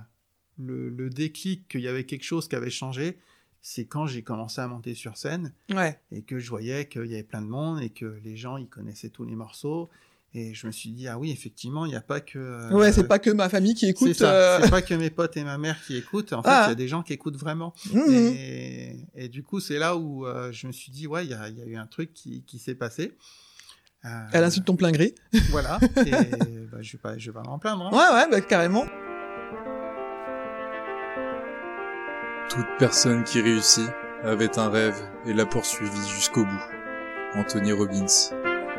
le, le déclic qu'il y avait quelque chose qui avait changé, c'est quand j'ai commencé à monter sur scène Ouais. et que je voyais qu'il y avait plein de monde et que les gens, ils connaissaient tous les morceaux. Et je me suis dit, ah oui, effectivement, il n'y a pas que... euh, Ouais, c'est pas que ma famille qui écoute. c'est ça. euh, C'est pas que mes potes et ma mère qui écoutent. En fait, il Ah. y a des gens qui écoutent vraiment. mhm. Et, et du coup, c'est là où euh, je me suis dit, ouais, il y a, il y a eu un truc qui, qui s'est passé. Euh, À l'insu de ton plein gré. Voilà. Et bah, je vais pas, je vais pas m'en plaindre. hein. Ouais, ouais, bah carrément. Toute personne qui réussit avait un rêve et l'a poursuivi jusqu'au bout. Anthony Robbins.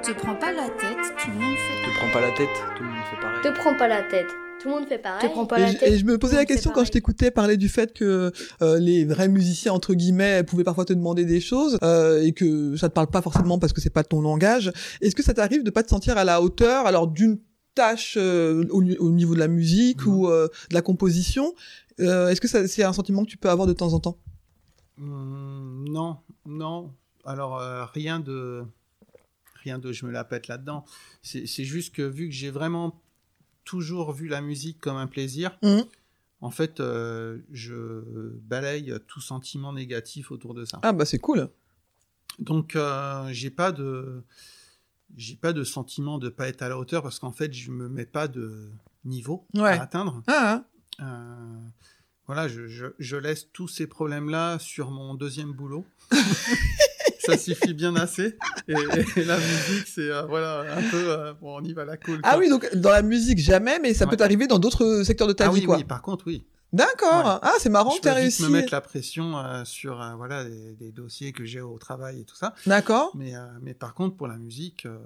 Te prends pas la tête, tout le monde fait. Te prends pas la tête, tout le monde fait pareil. Te prends pas la tête. Tout le monde fait pareil. Te prends pas Et, la je- tête. et je me posais la question quand je pareil. t'écoutais parler du fait que euh, les vrais musiciens entre guillemets pouvaient parfois te demander des choses euh, et que ça te parle pas forcément parce que c'est pas ton langage. Est-ce que ça t'arrive de pas te sentir à la hauteur alors d'une tâche euh, au, ni- au niveau de la musique ou euh, de la composition Euh, Est-ce que c'est un sentiment que tu peux avoir de temps en temps? Hum, non, non. Alors, euh, rien de. Rien de je me la pète là-dedans. C'est juste que vu que j'ai vraiment toujours vu la musique comme un plaisir, Mhm. en fait, euh, je balaye tout sentiment négatif autour de ça. Ah bah c'est cool. Donc, euh, j'ai pas de. J'ai pas de sentiment de pas être à la hauteur parce qu'en fait, je me mets pas de niveau Ouais. à atteindre. Ah, hein. Euh, voilà, je, je, je laisse tous ces problèmes-là sur mon deuxième boulot. ça suffit bien assez. Et, et la musique, c'est euh, voilà un peu euh, bon, on y va la cool. ah quoi. oui donc dans la musique jamais mais ça Ouais. peut t'arriver dans d'autres secteurs de ta Ah vie oui, quoi. oui, par contre, oui. D'accord. Ouais. Ah c'est marrant je que peux vite réussi. me mettre la pression euh, sur euh, voilà des, des dossiers que j'ai au travail et tout ça. D'accord. Mais euh, mais par contre, pour la musique, euh,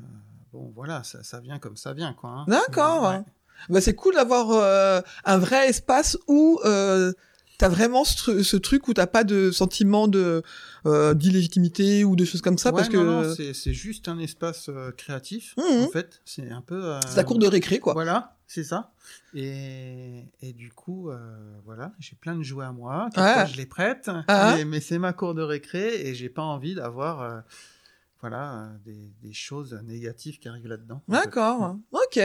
euh, bon voilà, ça, ça vient comme ça vient quoi. hein. D'accord. Ouais. Bah, c'est cool d'avoir euh, un vrai espace où euh, t'as vraiment ce, tru- ce truc où t'as pas de sentiment de euh, d'illégitimité ou de choses comme ça? Ouais, parce que non, non, c'est c'est juste un espace euh, créatif. Mhm. En fait, c'est un peu. euh, c'est la cour de récré quoi. Voilà, c'est ça. Et, et du coup, euh, voilà, j'ai plein de jouets à moi. Ah. Je les prête, Ah. mais, mais c'est ma cour de récré et j'ai pas envie d'avoir, euh, voilà, euh, des, des choses négatives qui arrivent là-dedans. en fait. D'accord. Ok.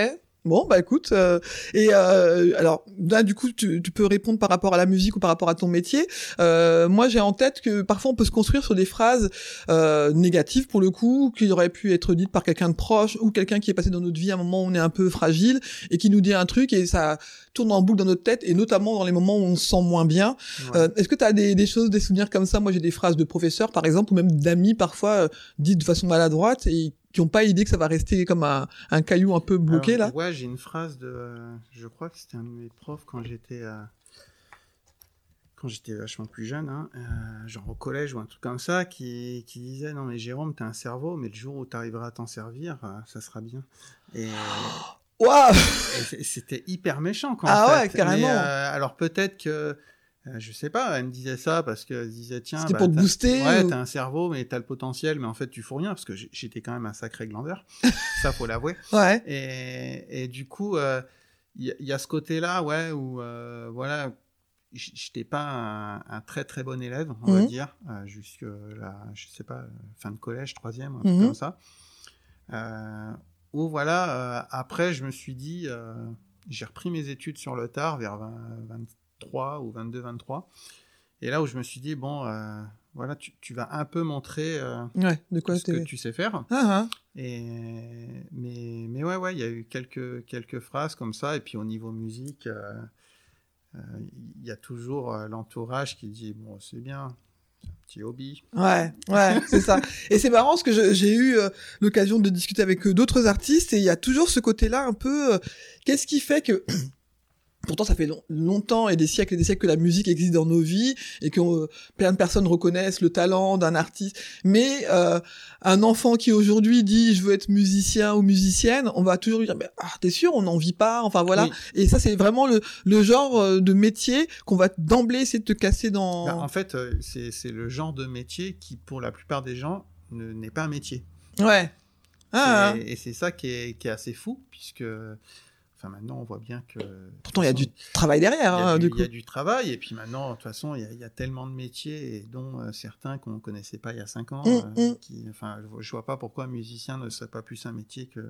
Bon bah écoute euh, et euh, alors là du coup tu, tu peux répondre par rapport à la musique ou par rapport à ton métier. Euh, moi j'ai en tête que parfois on peut se construire sur des phrases euh, négatives pour le coup qui auraient pu être dites par quelqu'un de proche ou quelqu'un qui est passé dans notre vie à un moment où on est un peu fragile et qui nous dit un truc et ça tourne en boucle dans notre tête et notamment dans les moments où on se sent moins bien. Ouais. Euh, Est-ce que tu as des, des choses, des souvenirs comme ça? Moi, j'ai des phrases de professeurs, par exemple, ou même d'amis, parfois, euh, dites de façon maladroite et qui n'ont pas idée que ça va rester comme un, un caillou un peu bloqué, Alors, là. Ouais, j'ai une phrase de. euh, je crois que c'était un de mes profs quand j'étais. euh, quand j'étais vachement plus jeune, hein, euh, genre au collège ou un truc comme ça, qui, qui disait Non, mais Jérôme, t'as un cerveau, mais le jour où t'arriveras à t'en servir, ça sera bien. Et, Waouh c'était hyper méchant, quoi. Ah ouais, carrément. Mais, alors peut-être que. Euh, je sais pas, elle me disait ça parce qu'elle disait tiens, C'était bah, pour te booster Ouais, ou- t'as un cerveau, mais t'as le potentiel, mais en fait tu fous rien parce que j'étais quand même un sacré glandeur. ça faut l'avouer. Ouais. Et, et du coup, euh, il y, a ce côté-là, ouais, où euh, voilà, j'étais pas un, un, très très bon élève, on va Mhm. dire, euh, jusque la, je sais pas, fin de collège, troisième, un Mhm. truc comme ça. Euh, où voilà, euh, après, je me suis dit, j'ai repris mes études sur le tard, vers 20 23 ou 22, 23. Et là où je me suis dit, bon, euh, voilà, tu, tu vas un peu montrer euh, Ouais, de quoi ce que tu sais faire. Ah, ah. Et, mais, mais ouais, ouais, il y a eu quelques, quelques phrases comme ça. Et puis au niveau musique, euh, il y a toujours l'entourage qui dit, bon, c'est bien, c'est un petit hobby. Ouais, ouais, c'est ça. Et c'est marrant parce que j'ai eu euh, l'occasion de discuter avec euh, d'autres artistes et il y a toujours ce côté-là un peu. euh, Qu'est-ce qui fait que Pourtant, ça fait long- longtemps et des siècles et des siècles que la musique existe dans nos vies et que euh, plein de personnes reconnaissent le talent d'un artiste. Mais euh, un enfant qui aujourd'hui dit je veux être musicien ou musicienne, on va toujours lui dire Mais, ah t'es sûr on n'en vit pas? Enfin voilà. Oui. Et ça c'est vraiment le, le genre euh, de métier qu'on va d'emblée essayer de te casser dans. Bah, en fait, euh, c'est c'est le genre de métier qui, pour la plupart des gens, ne- n'est pas un métier. Ouais. Ah, Et- Et c'est ça qui est, qui est assez fou, puisque enfin, maintenant, on voit bien que... Pourtant, il y a du travail derrière, Il y, a hein, du, du il y a coup. du travail, et puis maintenant, de toute façon, il y a, il y a tellement de métiers, et dont euh, certains qu'on ne connaissait pas il y a 5 ans. Mm, euh, mm. qui, enfin, je, je vois pas pourquoi un musicien ne serait pas plus un métier que,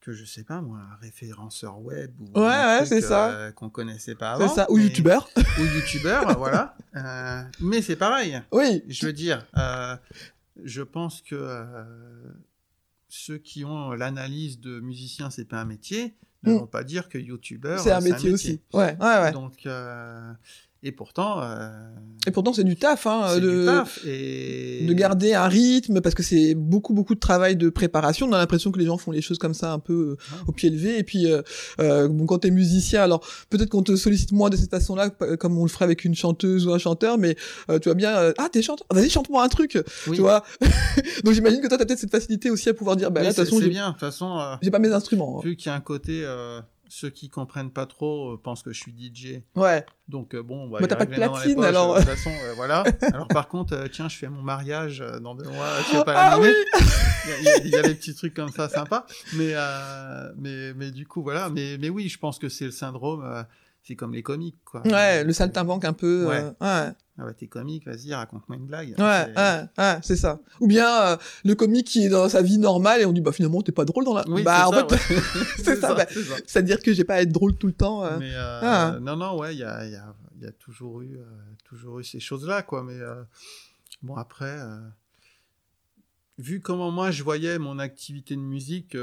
que je sais pas, moi, un référenceur web. Ou Ouais, ouais, c'est ça. euh, qu'on connaissait pas C'est avant. ça. Ou youtubeur. Ou youtubeur, voilà. Euh, mais c'est pareil. Oui. Je veux dire, euh, je pense que ceux qui ont l'analyse de musicien, c'est pas un métier, ne Mm. vont pas dire que youtubeur, C'est un métier aussi. Ouais, ouais, ouais. Donc, euh, et pourtant, euh, Et pourtant, c'est du taf, hein, de, du taf. Et... de garder un rythme, parce que c'est beaucoup, beaucoup de travail de préparation. On a l'impression que les gens font les choses comme ça, un peu euh, au pied levé. Et puis, euh, euh, bon, quand t'es musicien, alors peut-être qu'on te sollicite moins de cette façon-là, p- comme on le ferait avec une chanteuse ou un chanteur, mais euh, tu vois bien, euh, ah, t'es chanteur, vas-y, chante-moi un truc, Oui. tu vois. Donc j'imagine que toi, t'as peut-être cette facilité aussi à pouvoir dire, bah là, de toute façon, j'ai bien. De toute façon, euh, j'ai pas mes instruments. hein. vu qu'il y a un côté, euh, ceux qui comprennent pas trop euh, pensent que je suis DJ. Ouais. Donc euh, bon, bah, t'as pas de platine, poches, alors. euh, De toute façon, euh, voilà. Alors par contre, euh, tiens, je fais mon mariage euh, dans deux mois. Tu vas pas Ah oui Il y, a- il y des petits trucs comme ça sympas. Mais euh, mais mais du coup voilà. Mais mais oui, je pense que c'est le syndrome. euh, c'est comme les comiques quoi. Ouais, le saltimbanque un peu. Ouais. euh, ouais. Ah ouais, t'es comique, vas-y, raconte-moi une blague. Ouais, C'est- ouais, ouais, c'est ça. Ou bien euh, le comique qui est dans sa vie normale et on dit bah finalement t'es pas drôle dans la. Oui, bah en c'est ça, fait, ouais. c'est ça. bah, c'est ça. C'est-à-dire que j'ai pas à être drôle tout le temps. euh. Mais euh, Ah. non, non, ouais, il y a, y, a, il y a toujours eu, toujours eu ces choses-là, quoi. Mais bon, après, vu comment moi je voyais mon activité de musique,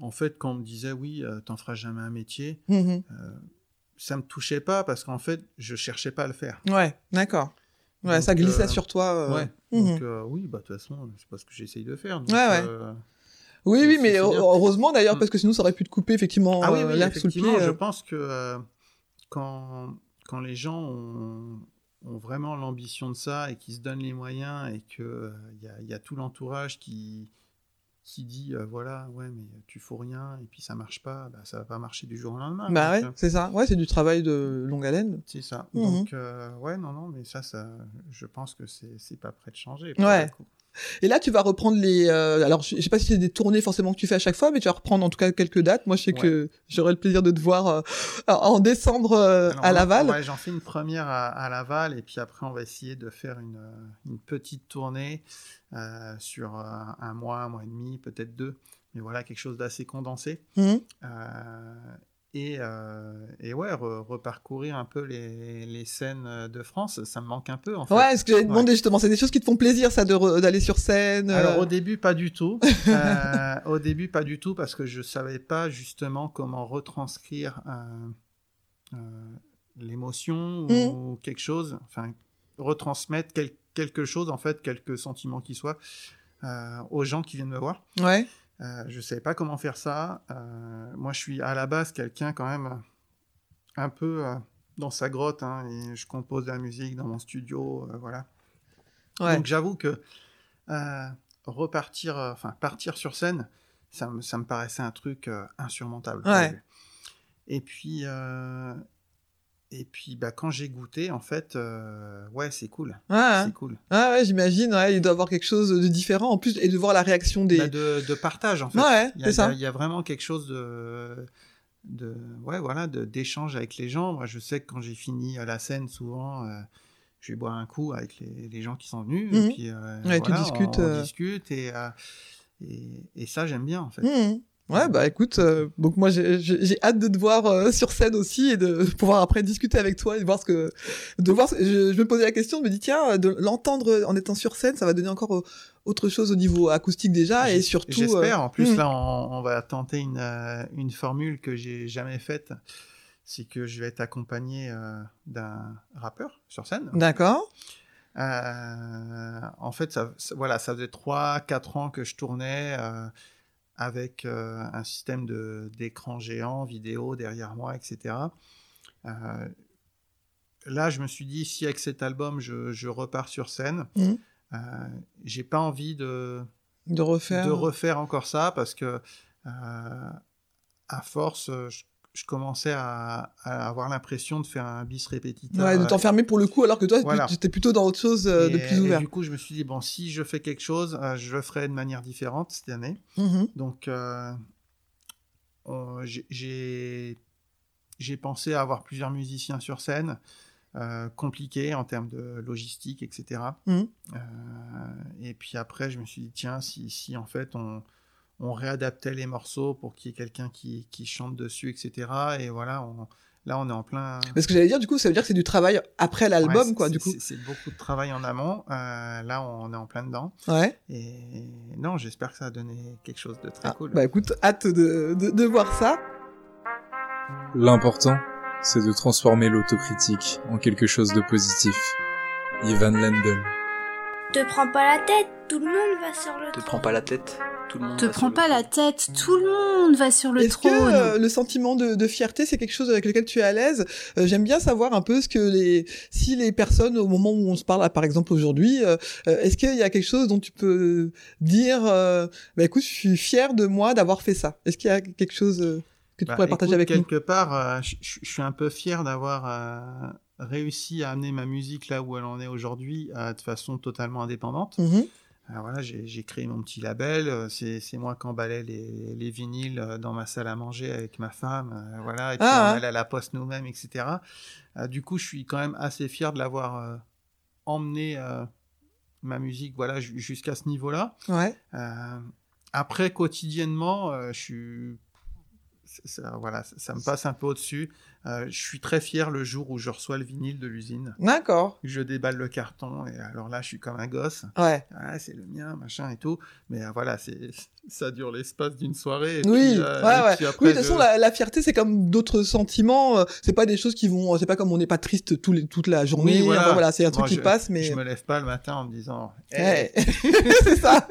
en fait, quand on me disait oui, t'en feras jamais un métier, Mhm. Ça me touchait pas parce qu'en fait, je cherchais pas à le faire. Ouais, d'accord. Ouais, Donc, ça glissait euh, sur toi. euh. Ouais. Mhm. Donc euh, oui, bah de toute façon, c'est pas ce que j'essaye de faire. donc, Ouais, ouais. Oui, oui, mais heureusement d'ailleurs Mm. parce que sinon ça aurait pu te couper effectivement Ah oui, oui, l'herbe sous le pied. effectivement, je pense que quand, quand les gens ont, ont vraiment l'ambition de ça et qui se donnent les moyens et qu'il il y a tout l'entourage qui, qui dit euh, voilà, ouais, mais tu fous rien et puis ça marche pas, bah, ça va pas marcher du jour au lendemain. Bah ouais, euh, c'est ça. Ouais, c'est du travail de longue haleine. c'est ça. Mhm. Donc, euh, ouais, non, non, mais ça, ça je pense que c'est c'est pas prêt de changer. Ouais. Et là, tu vas reprendre les. euh, alors, je je sais pas si c'est des tournées forcément que tu fais à chaque fois, mais tu vas reprendre en tout cas quelques dates. Moi, je sais Ouais. que j'aurai le plaisir de te voir euh, en décembre euh, Alors, à Laval. ouais, j'en fais une première à, à Laval et puis après on va essayer de faire une, une petite tournée sur un mois, un mois et demi, peut-être deux. Mais voilà, quelque chose d'assez condensé. Mhm. Euh, et, euh, et ouais, re- reparcourir un peu les, les scènes de France, ça me manque un peu en fait. Ouais, ce que j'avais Ouais. demandé justement, c'est des choses qui te font plaisir, ça, d'aller sur scène. euh. Alors au début pas du tout. Euh, au début pas du tout parce que je savais pas justement comment retranscrire euh, euh, l'émotion Mm. ou quelque chose, enfin retransmettre quel- quelque chose en fait, quelques sentiments qui soient euh, aux gens qui viennent me voir. Ouais. Euh, je savais pas comment faire ça. Euh, moi je suis à la base quelqu'un quand même un peu euh, dans sa grotte hein, et je compose de la musique dans mon studio, voilà. Ouais. Donc j'avoue que repartir, enfin partir sur scène, ça me, ça me paraissait un truc insurmontable. Ouais. Et puis, et puis bah, quand j'ai goûté, en fait, euh, ouais, c'est cool. Ah, C'est cool. ah ouais, j'imagine, ouais, il doit y avoir quelque chose de différent en plus et de voir la réaction des. Bah, de, de partage, en fait. Ouais, Il y a- c'est ça. Il y, a- il y a vraiment quelque chose de, de ouais voilà de d'échanges avec les gens. Moi, je sais que quand j'ai fini la scène, souvent, euh, je vais boire un coup avec les, les gens qui sont venus Mhm. et puis euh, Ouais, tu discutes, on, euh. discute et, euh, et et ça j'aime bien en fait. Mhm. Ouais, bah écoute, euh, donc moi j'ai- hâte de te voir euh, sur scène aussi et de pouvoir après discuter avec toi et de voir ce que, de voir. ce- je, je me posais la question, je me dis tiens, de l'entendre en étant sur scène, ça va donner encore euh, autre chose au niveau acoustique déjà et surtout. J'espère. euh, En plus, mhm. là, on, on va tenter une, une formule que j'ai jamais faite. C'est que je vais être accompagné d'un rappeur sur scène. D'accord. En fait, ça, ça- voilà, ça faisait 3-4 ans que je tournais avec euh, un système de- d'écran géant, vidéo derrière moi, etc. Euh, là, je me suis dit, si avec cet album, je, je repars sur scène, Mhm. euh, j'ai pas envie de, De refaire. de refaire encore ça parce que euh, à force, je, je commençais à, à avoir l'impression de faire un bis répétiteur. Ouais, de t'enfermer pour le coup, alors que toi, Voilà. tu étais plutôt dans autre chose euh, de plus et ouvert. du coup, je me suis dit, bon, si je fais quelque chose, euh, je le ferai de manière différente cette année. Mhm. Donc, euh, on- j'ai- pensé à avoir plusieurs musiciens sur scène, euh, compliqué en termes de logistique, etc. Mhm. Euh, et puis après, je me suis dit, tiens, si, si en fait on, on réadaptait les morceaux pour qu'il y ait quelqu'un qui, qui chante dessus, etc. Et voilà, on- là, on est en plein. Mais ce que j'allais dire, du coup, ça veut dire que c'est du travail après l'album, Ouais, quoi, c'est- du coup. c'est- beaucoup de travail en amont. Euh, là, on est en plein dedans. Ouais. Et non, j'espère que ça va donner quelque chose de très Ah, cool. Bah écoute, hâte de, de, de voir ça. L'important, c'est de transformer l'autocritique en quelque chose de positif. Ivan Lendl. Te prends pas la tête, tout le monde va sur le Te prends pas la tête, tout le monde. Te prends pas trône. la tête, tout le monde va sur le Est-ce que trône. euh, le sentiment de, de fierté, c'est quelque chose avec lequel tu es à l'aise? Euh, J'aime bien savoir un peu ce que les, si les personnes au moment où on se parle, là, par exemple aujourd'hui, euh, euh, est-ce qu'il y a quelque chose dont tu peux dire, euh, bah écoute, je suis fier de moi d'avoir fait ça? Est-ce qu'il y a quelque chose que tu Bah, pourrais partager écoute, avec nous? quelque part, euh, je suis un peu fier d'avoir euh, réussi à amener ma musique là où elle en est aujourd'hui euh, de façon totalement indépendante. Mhm. Voilà, j'ai créé mon petit label. euh, C'est moi qui emballais les, les vinyles euh, dans ma salle à manger avec ma femme. euh, voilà, et puis Ah, on ouais. allait à la poste nous-mêmes, etc. Du coup, je suis quand même assez fier de l'avoir emmené ma musique voilà ju- jusqu'à ce niveau-là. Ouais. Après, quotidiennement, je suis. ça- voilà, ça, ça me passe un peu au-dessus. Euh, je suis très fier le jour où je reçois le vinyle de l'usine. D'accord. Je déballe le carton et alors là, je suis comme un gosse. Ouais. Ah, c'est le mien, machin et tout. Mais euh, voilà, c'est ça dure l'espace d'une soirée. et Oui, puis, euh, ouais, et ouais. puis Oui, de toute façon, je- la, la fierté, c'est comme d'autres sentiments. C'est pas des choses qui vont. C'est pas comme on n'est pas triste les, toute la journée. Oui, voilà. Enfin, voilà, c'est un truc Moi, qui je- passe, mais. Je me lève pas le matin en me disant. Eh, Ouais. c'est ça.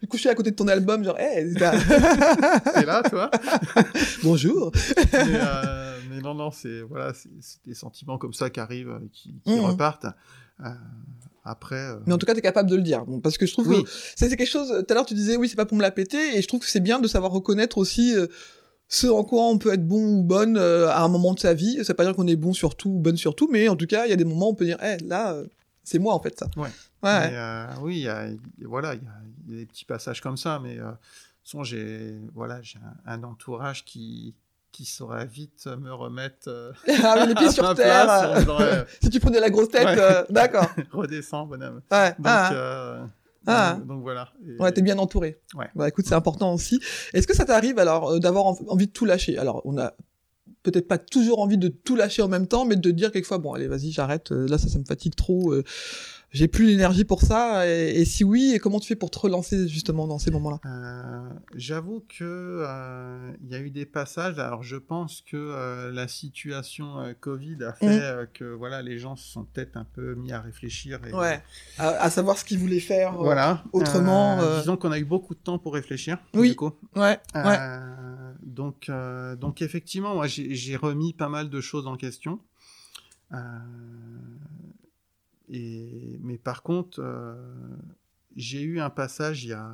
Du coup, je suis à côté de ton album, genre, hey, c'est là. t'es là, toi? Bonjour. mais, mais non, non, c'est voilà, c'est des sentiments comme ça qui arrivent, euh, qui, qui Mhm. repartent. Euh, après, euh, Mais en tout cas, t'es capable de le dire. Bon, parce que je trouve Oui. que c'est quelque chose. Tout à l'heure, tu disais, oui, c'est pas pour me la péter, et je trouve que c'est bien de savoir reconnaître aussi euh, ce en quoi on peut être bon ou bonne à un moment de sa vie. Ça veut pas dire qu'on est bon sur tout ou bonne sur tout, mais en tout cas, il y a des moments où on peut dire, eh, là, euh, c'est moi en fait ça. Ouais. Ouais. mais, oui, il y a, voilà, il y, a, il y a des petits passages comme ça, mais de toute façon, j'ai voilà, j'ai un, un entourage qui qui saurait vite me remettre euh, ah, les pieds sur terre. place euh, si tu prenais la grosse tête, Ouais. euh, d'accord. redescends, bonhomme. Ouais. Donc, ah. Ah. donc, donc voilà. Et- Ouais, t'es bien entouré. Ouais. Bah écoute, c'est important aussi. Est-ce que ça t'arrive alors d'avoir en- envie de tout lâcher? Alors, on a peut-être pas toujours envie de tout lâcher en même temps, mais de dire quelquefois, bon, allez, vas-y, j'arrête. là, ça, ça me fatigue trop. J'ai plus l'énergie pour ça. Et, et si oui, et comment tu fais pour te relancer justement dans ces moments-là? Euh, J'avoue que euh, il y a eu des passages. Alors, je pense que euh, la situation Covid a fait euh, que voilà, les gens se sont peut-être un peu mis à réfléchir. Et, Ouais. À, à savoir ce qu'ils voulaient faire. Voilà. autrement, Disons qu'on a eu beaucoup de temps pour réfléchir. Oui. Du coup. Ouais. Ouais. donc, donc effectivement, moi, j'ai j'ai remis pas mal de choses en question. Euh, et, mais par contre, euh, j'ai eu un passage il y a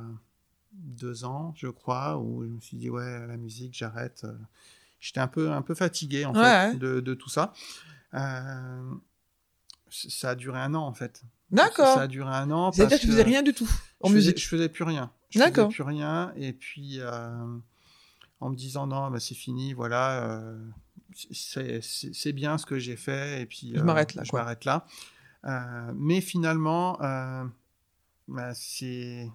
deux ans, je crois, où je me suis dit ouais, la musique, j'arrête. Euh, J'étais un peu, un peu fatigué en Ouais, fait ouais. de, de tout ça. Euh, ça a duré un an en fait. D'accord. Ça a duré un an. C'est-à-dire que tu faisais rien du tout en je musique. Faisais, je faisais plus rien. Je faisais plus rien. Et puis, euh, en me disant non, bah, c'est fini, voilà, euh, c'est- bien ce que j'ai fait, et puis Je m'arrête là, Je m'arrête là. Euh, mais finalement, euh, bah, c'est.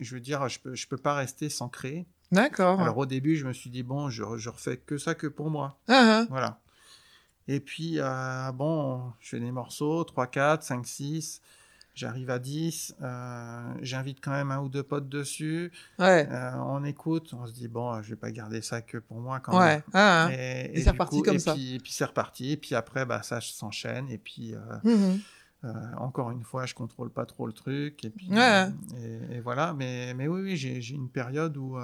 Je veux dire, je peux, je peux pas rester sans créer. D'accord. Alors au début, je me suis dit, bon, je, je refais que ça que pour moi. Ah, ah. Voilà. Et puis, euh, bon, je fais des morceaux, 3, 4, 5, 6. J'arrive à 10. euh, J'invite quand même un ou deux potes dessus. Ouais. euh, on écoute. On se dit, bon, je vais pas garder ça que pour moi quand Ouais. même. Ah, ah. Et, Et c'est reparti coup- comme et ça. Puis, et puis c'est reparti. Et puis après, bah, ça s'enchaîne. Et puis, euh, euh, encore une fois, je contrôle pas trop le truc. Et, puis, Ouais. et, voilà. Mais, mais oui, oui j'ai une période où,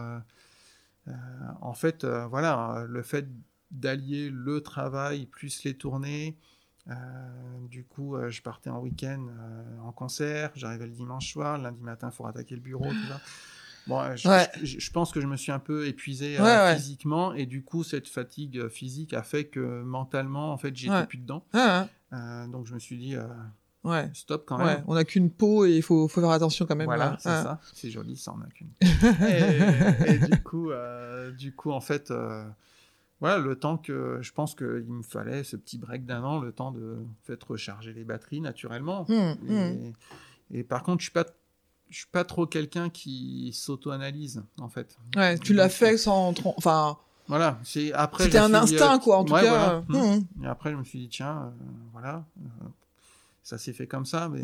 en fait, voilà, le fait d'allier le travail plus les tournées. Euh, du coup, euh, je partais en week-end euh, en concert. J'arrivais le dimanche soir. Le lundi matin, il faut attaquer le bureau. Tout ça. Bon, je, Ouais. je- je pense que je me suis un peu épuisé euh, ouais. physiquement et du coup cette fatigue physique a fait que mentalement en fait j'étais plus dedans. Euh, donc je me suis dit euh, stop quand même. On n'a qu'une peau et il faut, faut faire attention quand même. Voilà, ouais. c'est ça. C'est joli, ça en a qu'une. et, et du coup, du coup, en fait, voilà, le temps que je pense qu'il me fallait ce petit break d'un an, le temps de en fait, recharger les batteries naturellement. Et, hum. et par contre, je suis pas, je suis pas trop quelqu'un qui s'auto-analyse en fait. Ouais, tu l'as fait sans. Enfin, Voilà, c'est après. c'était un dit, instinct, euh, quoi, en tout ouais, cas. voilà. Hum. Et après, je me suis dit, tiens, euh, voilà, euh, ça s'est fait comme ça, mais.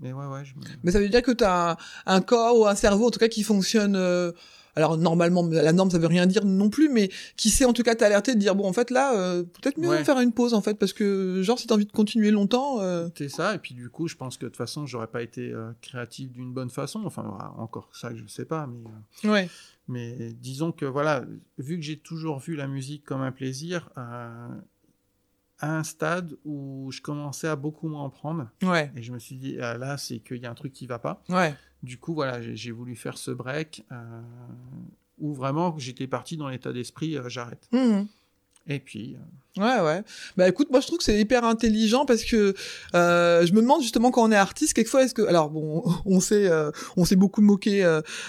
Mais ouais, ouais, je Mais ça veut dire que tu as un, un corps ou un cerveau, en tout cas, qui fonctionne. euh, alors, normalement, la norme, ça veut rien dire non plus, mais qui sait en tout cas t'alerter, de dire bon, en fait, là, euh, peut-être mieux Ouais. faire une pause, en fait, parce que, genre, si t'as envie de continuer longtemps. euh, C'est ça, et puis du coup, je pense que de toute façon, j'aurais pas été euh, créatif d'une bonne façon. Enfin, voilà, encore ça, je sais pas, mais, Ouais. mais disons que voilà, vu que j'ai toujours vu la musique comme un plaisir, à un stade où je commençais à beaucoup moins en prendre, Ouais. et je me suis dit, ah, là, c'est qu'il y a un truc qui va pas. Ouais. Du coup, voilà, j'ai voulu faire ce break euh, où vraiment j'étais parti dans l'état d'esprit, euh, j'arrête. Mhm. Et puis, euh, Ouais, ouais. Bah écoute, moi je trouve que c'est hyper intelligent parce que euh, je me demande justement quand on est artiste, quelquefois est-ce que, alors bon, on sait, euh, on s'est beaucoup moqué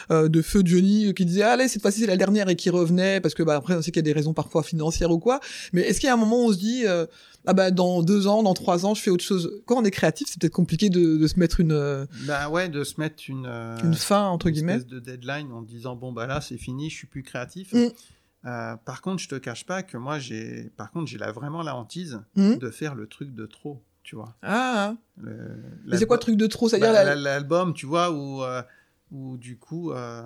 de Feu Johnny qui disait allez cette fois-ci c'est la dernière et qui revenait parce que bah après on sait qu'il y a des raisons parfois financières ou quoi. Mais est-ce qu'il y a un moment où on se dit euh, ah bah dans deux ans, dans trois ans, je fais autre chose? Quand on est créatif, c'est peut-être compliqué de, de se mettre une euh, bah ouais, de se mettre une, euh, une fin entre une guillemets. espèce de deadline en disant bon bah là c'est fini, je suis plus créatif. Mm. Euh, par contre, je te cache pas que moi j'ai, par contre j'ai la, vraiment la hantise Mhm. de faire le truc de trop, tu vois. Ah. Le- Mais c'est quoi le truc de trop? C'est-à-dire Bah, la- la- l'album, tu vois, où, euh, où du coup euh,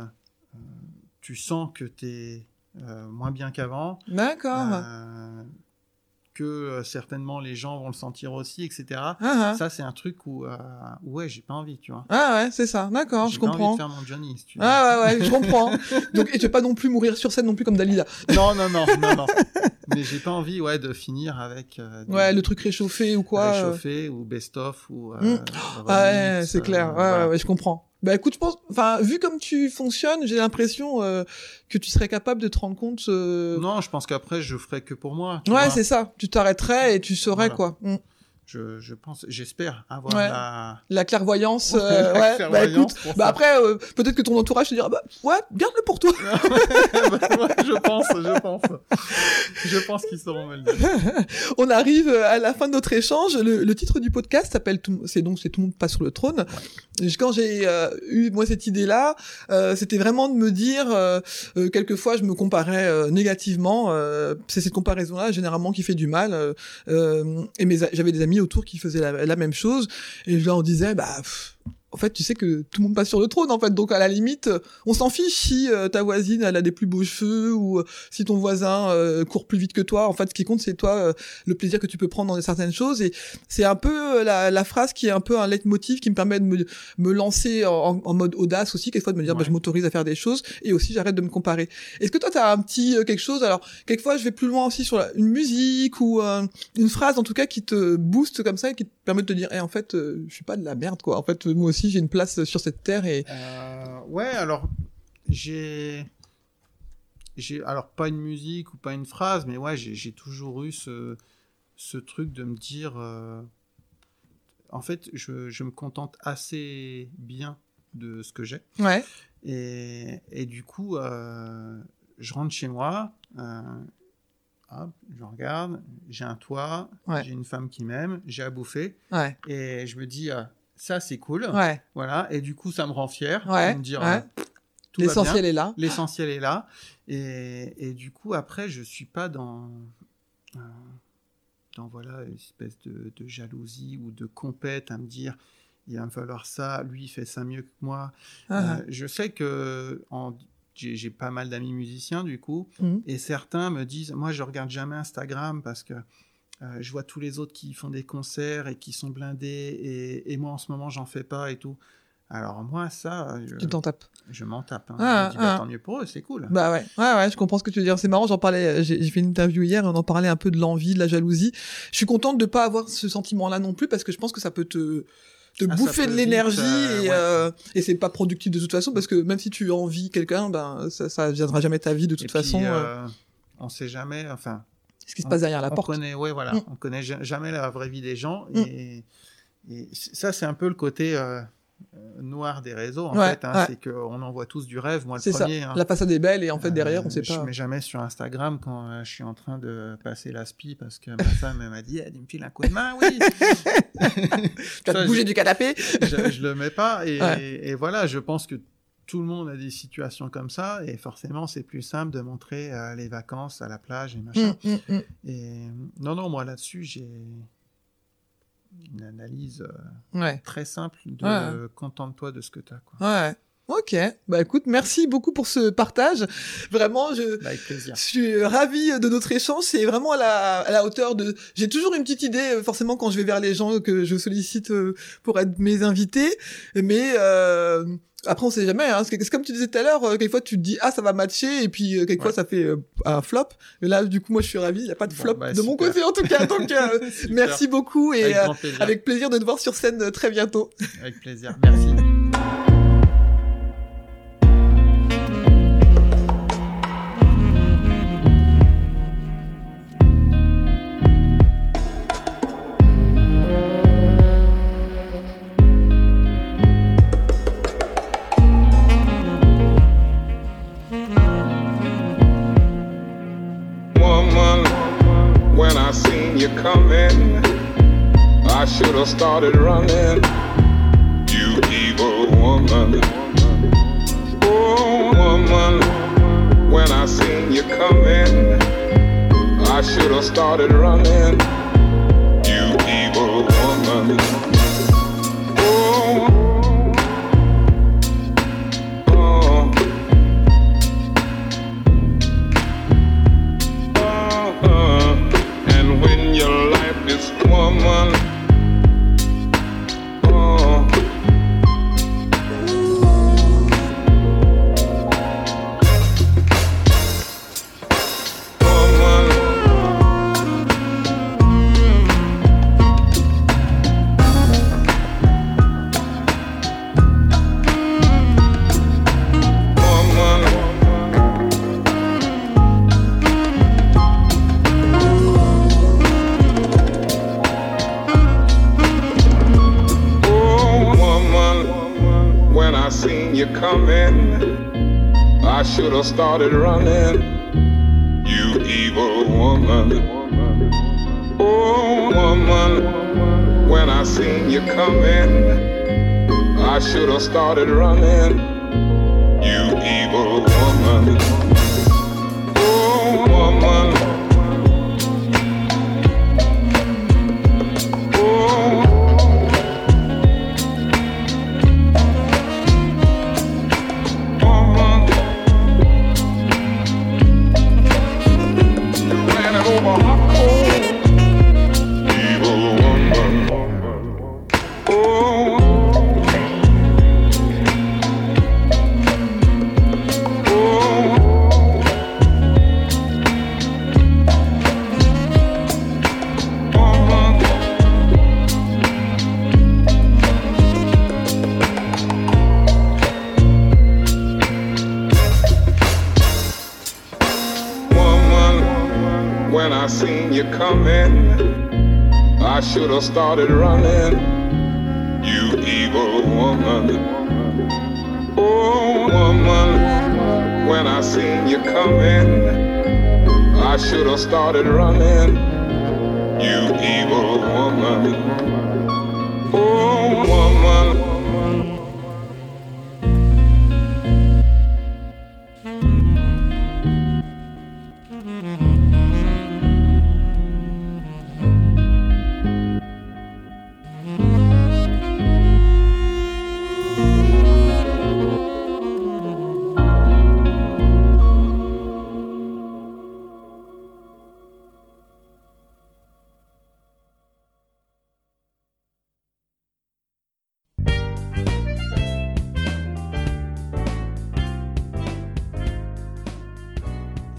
tu sens que t'es moins bien qu'avant. D'accord. Que euh, certainement les gens vont le sentir aussi, etc. Ah, ah. Ça, c'est un truc où, euh, où, ouais, j'ai pas envie, tu vois. Ah ouais, c'est ça. D'accord, J'ai je pas envie comprends. de faire mon Johnny, si tu veux. Ah ouais, ouais, je comprends. Donc, et tu veux pas non plus mourir sur scène non plus comme Dalida. Non, non, non, non, non. Mais j'ai pas envie, ouais, de finir avec euh, des- Ouais, le truc réchauffé ou quoi. euh. réchauffé ou best-of ou. euh, Mm. Ah ouais, c'est clair. Ouais, voilà. ouais, ouais, je comprends. Bah écoute, je pense, enfin, vu comme tu fonctionnes, j'ai l'impression euh, que tu serais capable de te rendre compte. euh, Non, je pense qu'après, je ferai que pour moi. Ouais, c'est ça. Tu t'arrêterais et tu saurais Voilà. quoi. Mm. Je, je pense, j'espère avoir Ouais. la. La clairvoyance. Euh, la ouais. Bah clairvoyance écoute, pour bah après, euh, peut-être que ton entourage te dira, bah ouais, garde-le pour toi. Bah, ouais, je pense, je pense. Je pense qu'ils le dire. On arrive à la fin de notre échange. Le, le titre du podcast s'appelle, c'est donc c'est tout le monde passe sur le trône. Quand j'ai euh, eu moi cette idée-là, euh, c'était vraiment de me dire, euh, quelquefois je me comparais négativement. c'est cette comparaison-là généralement qui fait du mal. et mes j'avais des amis autour qui faisaient la, même chose et je leur disais, bah. En fait, tu sais que tout le monde passe sur le trône, en fait. Donc, à la limite, on s'en fiche si euh, ta voisine, elle a des plus beaux cheveux ou euh, si ton voisin euh, court plus vite que toi. En fait, ce qui compte, c'est toi, le plaisir que tu peux prendre dans certaines choses. Et c'est un peu la, la phrase qui est un peu un leitmotiv qui me permet de me, me lancer en, en mode audace aussi, quelquefois de me dire, bah, je m'autorise à faire des choses et aussi j'arrête de me comparer. Est-ce que toi, tu as un petit quelque chose? Alors, quelquefois, je vais plus loin aussi sur la- une musique ou une phrase, en tout cas, qui te booste comme ça et qui te permet de te dire, eh, en fait, je suis pas de la merde, quoi. En fait, moi aussi, j'ai une place sur cette terre et Euh, ouais, alors j'ai j'ai alors pas une musique ou pas une phrase, mais ouais, j'ai j'ai toujours eu ce ce truc de me dire euh, en fait, je, je me contente assez bien de ce que j'ai ouais, et, et du coup euh, je rentre chez moi, hop, je regarde, j'ai un toit, Ouais. j'ai une femme qui m'aime, j'ai à bouffer, Ouais. et je me dis, ça c'est cool, Ouais. voilà, et du coup ça me rend fier, Ouais, de me dire, ouais. euh. L'essentiel est là. L'essentiel est là. Et, et du coup, après, je suis pas dans, euh, dans voilà, une espèce de, de jalousie ou de compète à me dire il va me falloir ça, lui il fait ça mieux que moi. Ah, Euh, je sais que en- j'ai j'ai pas mal d'amis musiciens du coup, Mhm. et certains me disent moi je regarde jamais Instagram parce que euh, je vois tous les autres qui font des concerts et qui sont blindés et, et moi en ce moment j'en fais pas et tout. Alors moi ça, je, Tu t'en tapes. je m'en tape. hein. Ah, je dis, bah, ah. tant mieux pour eux, c'est cool. Bah ouais, ouais, ouais, je comprends ce que tu veux dire. C'est marrant, j'en parlais, j'ai j'ai fait une interview hier, et on en parlait un peu de l'envie, de la jalousie. Je suis contente de pas avoir ce sentiment-là non plus, parce que je pense que ça peut te, te Ah, bouffer de l'énergie, euh, et, ouais. euh, et c'est pas productif de toute façon, parce que même si tu envies quelqu'un, ben, ça, ça viendra jamais ta vie de toute Et puis, façon. euh, euh, on sait jamais, enfin, ce qui se passe derrière la on porte. connaît, ouais, voilà, Mm. on connaît ja- jamais la vraie vie des gens. Mm. Et, ça, c'est un peu le côté euh, euh, noir des réseaux, en Ouais, fait. hein, ouais. C'est qu'on envoie tous du rêve, moi le C'est ça. premier. hein. La façade est belle, et en fait, derrière, Euh, on sait Je pas. mets jamais sur Instagram quand euh, je suis en train de passer l'aspi parce que ma femme m'a dit elle me file un coup de main, oui. Tu vas te bouger du canapé. je, je le mets pas et voilà, je pense que tout le monde a des situations comme ça et forcément c'est plus simple de montrer euh, les vacances à la plage et machin. Mm, mm, mm. Et non, non, moi là-dessus j'ai une analyse euh, Ouais. très simple de Ouais. contente-toi de ce que tu as. Quoi. Ouais. Ok. Bah écoute, merci beaucoup pour ce partage. Vraiment, je, Bah. Je suis ravi de notre échange. C'est vraiment à la, à la hauteur de. J'ai toujours une petite idée, euh, forcément, quand je vais vers les gens que je sollicite pour être mes invités. Mais euh, après, on sait jamais. Hein. C'est comme tu disais tout à l'heure. euh, Quelquefois, tu te dis ah ça va matcher, et puis euh, quelquefois Ouais. ça fait euh, un flop. Mais là, du coup, moi, je suis ravi. Il y a pas de Bon, flop bah, de mon côté en tout cas. Donc, euh, merci beaucoup et Avec euh, plaisir. avec plaisir de te voir sur scène très bientôt. Avec plaisir. Merci. I started running. You evil woman. Oh, woman, when I seen you coming, I should have started running. Started when I seen you coming, I should have started running. You evil woman. Oh, woman, when I seen you coming. I should have started running. You evil woman. Oh, woman.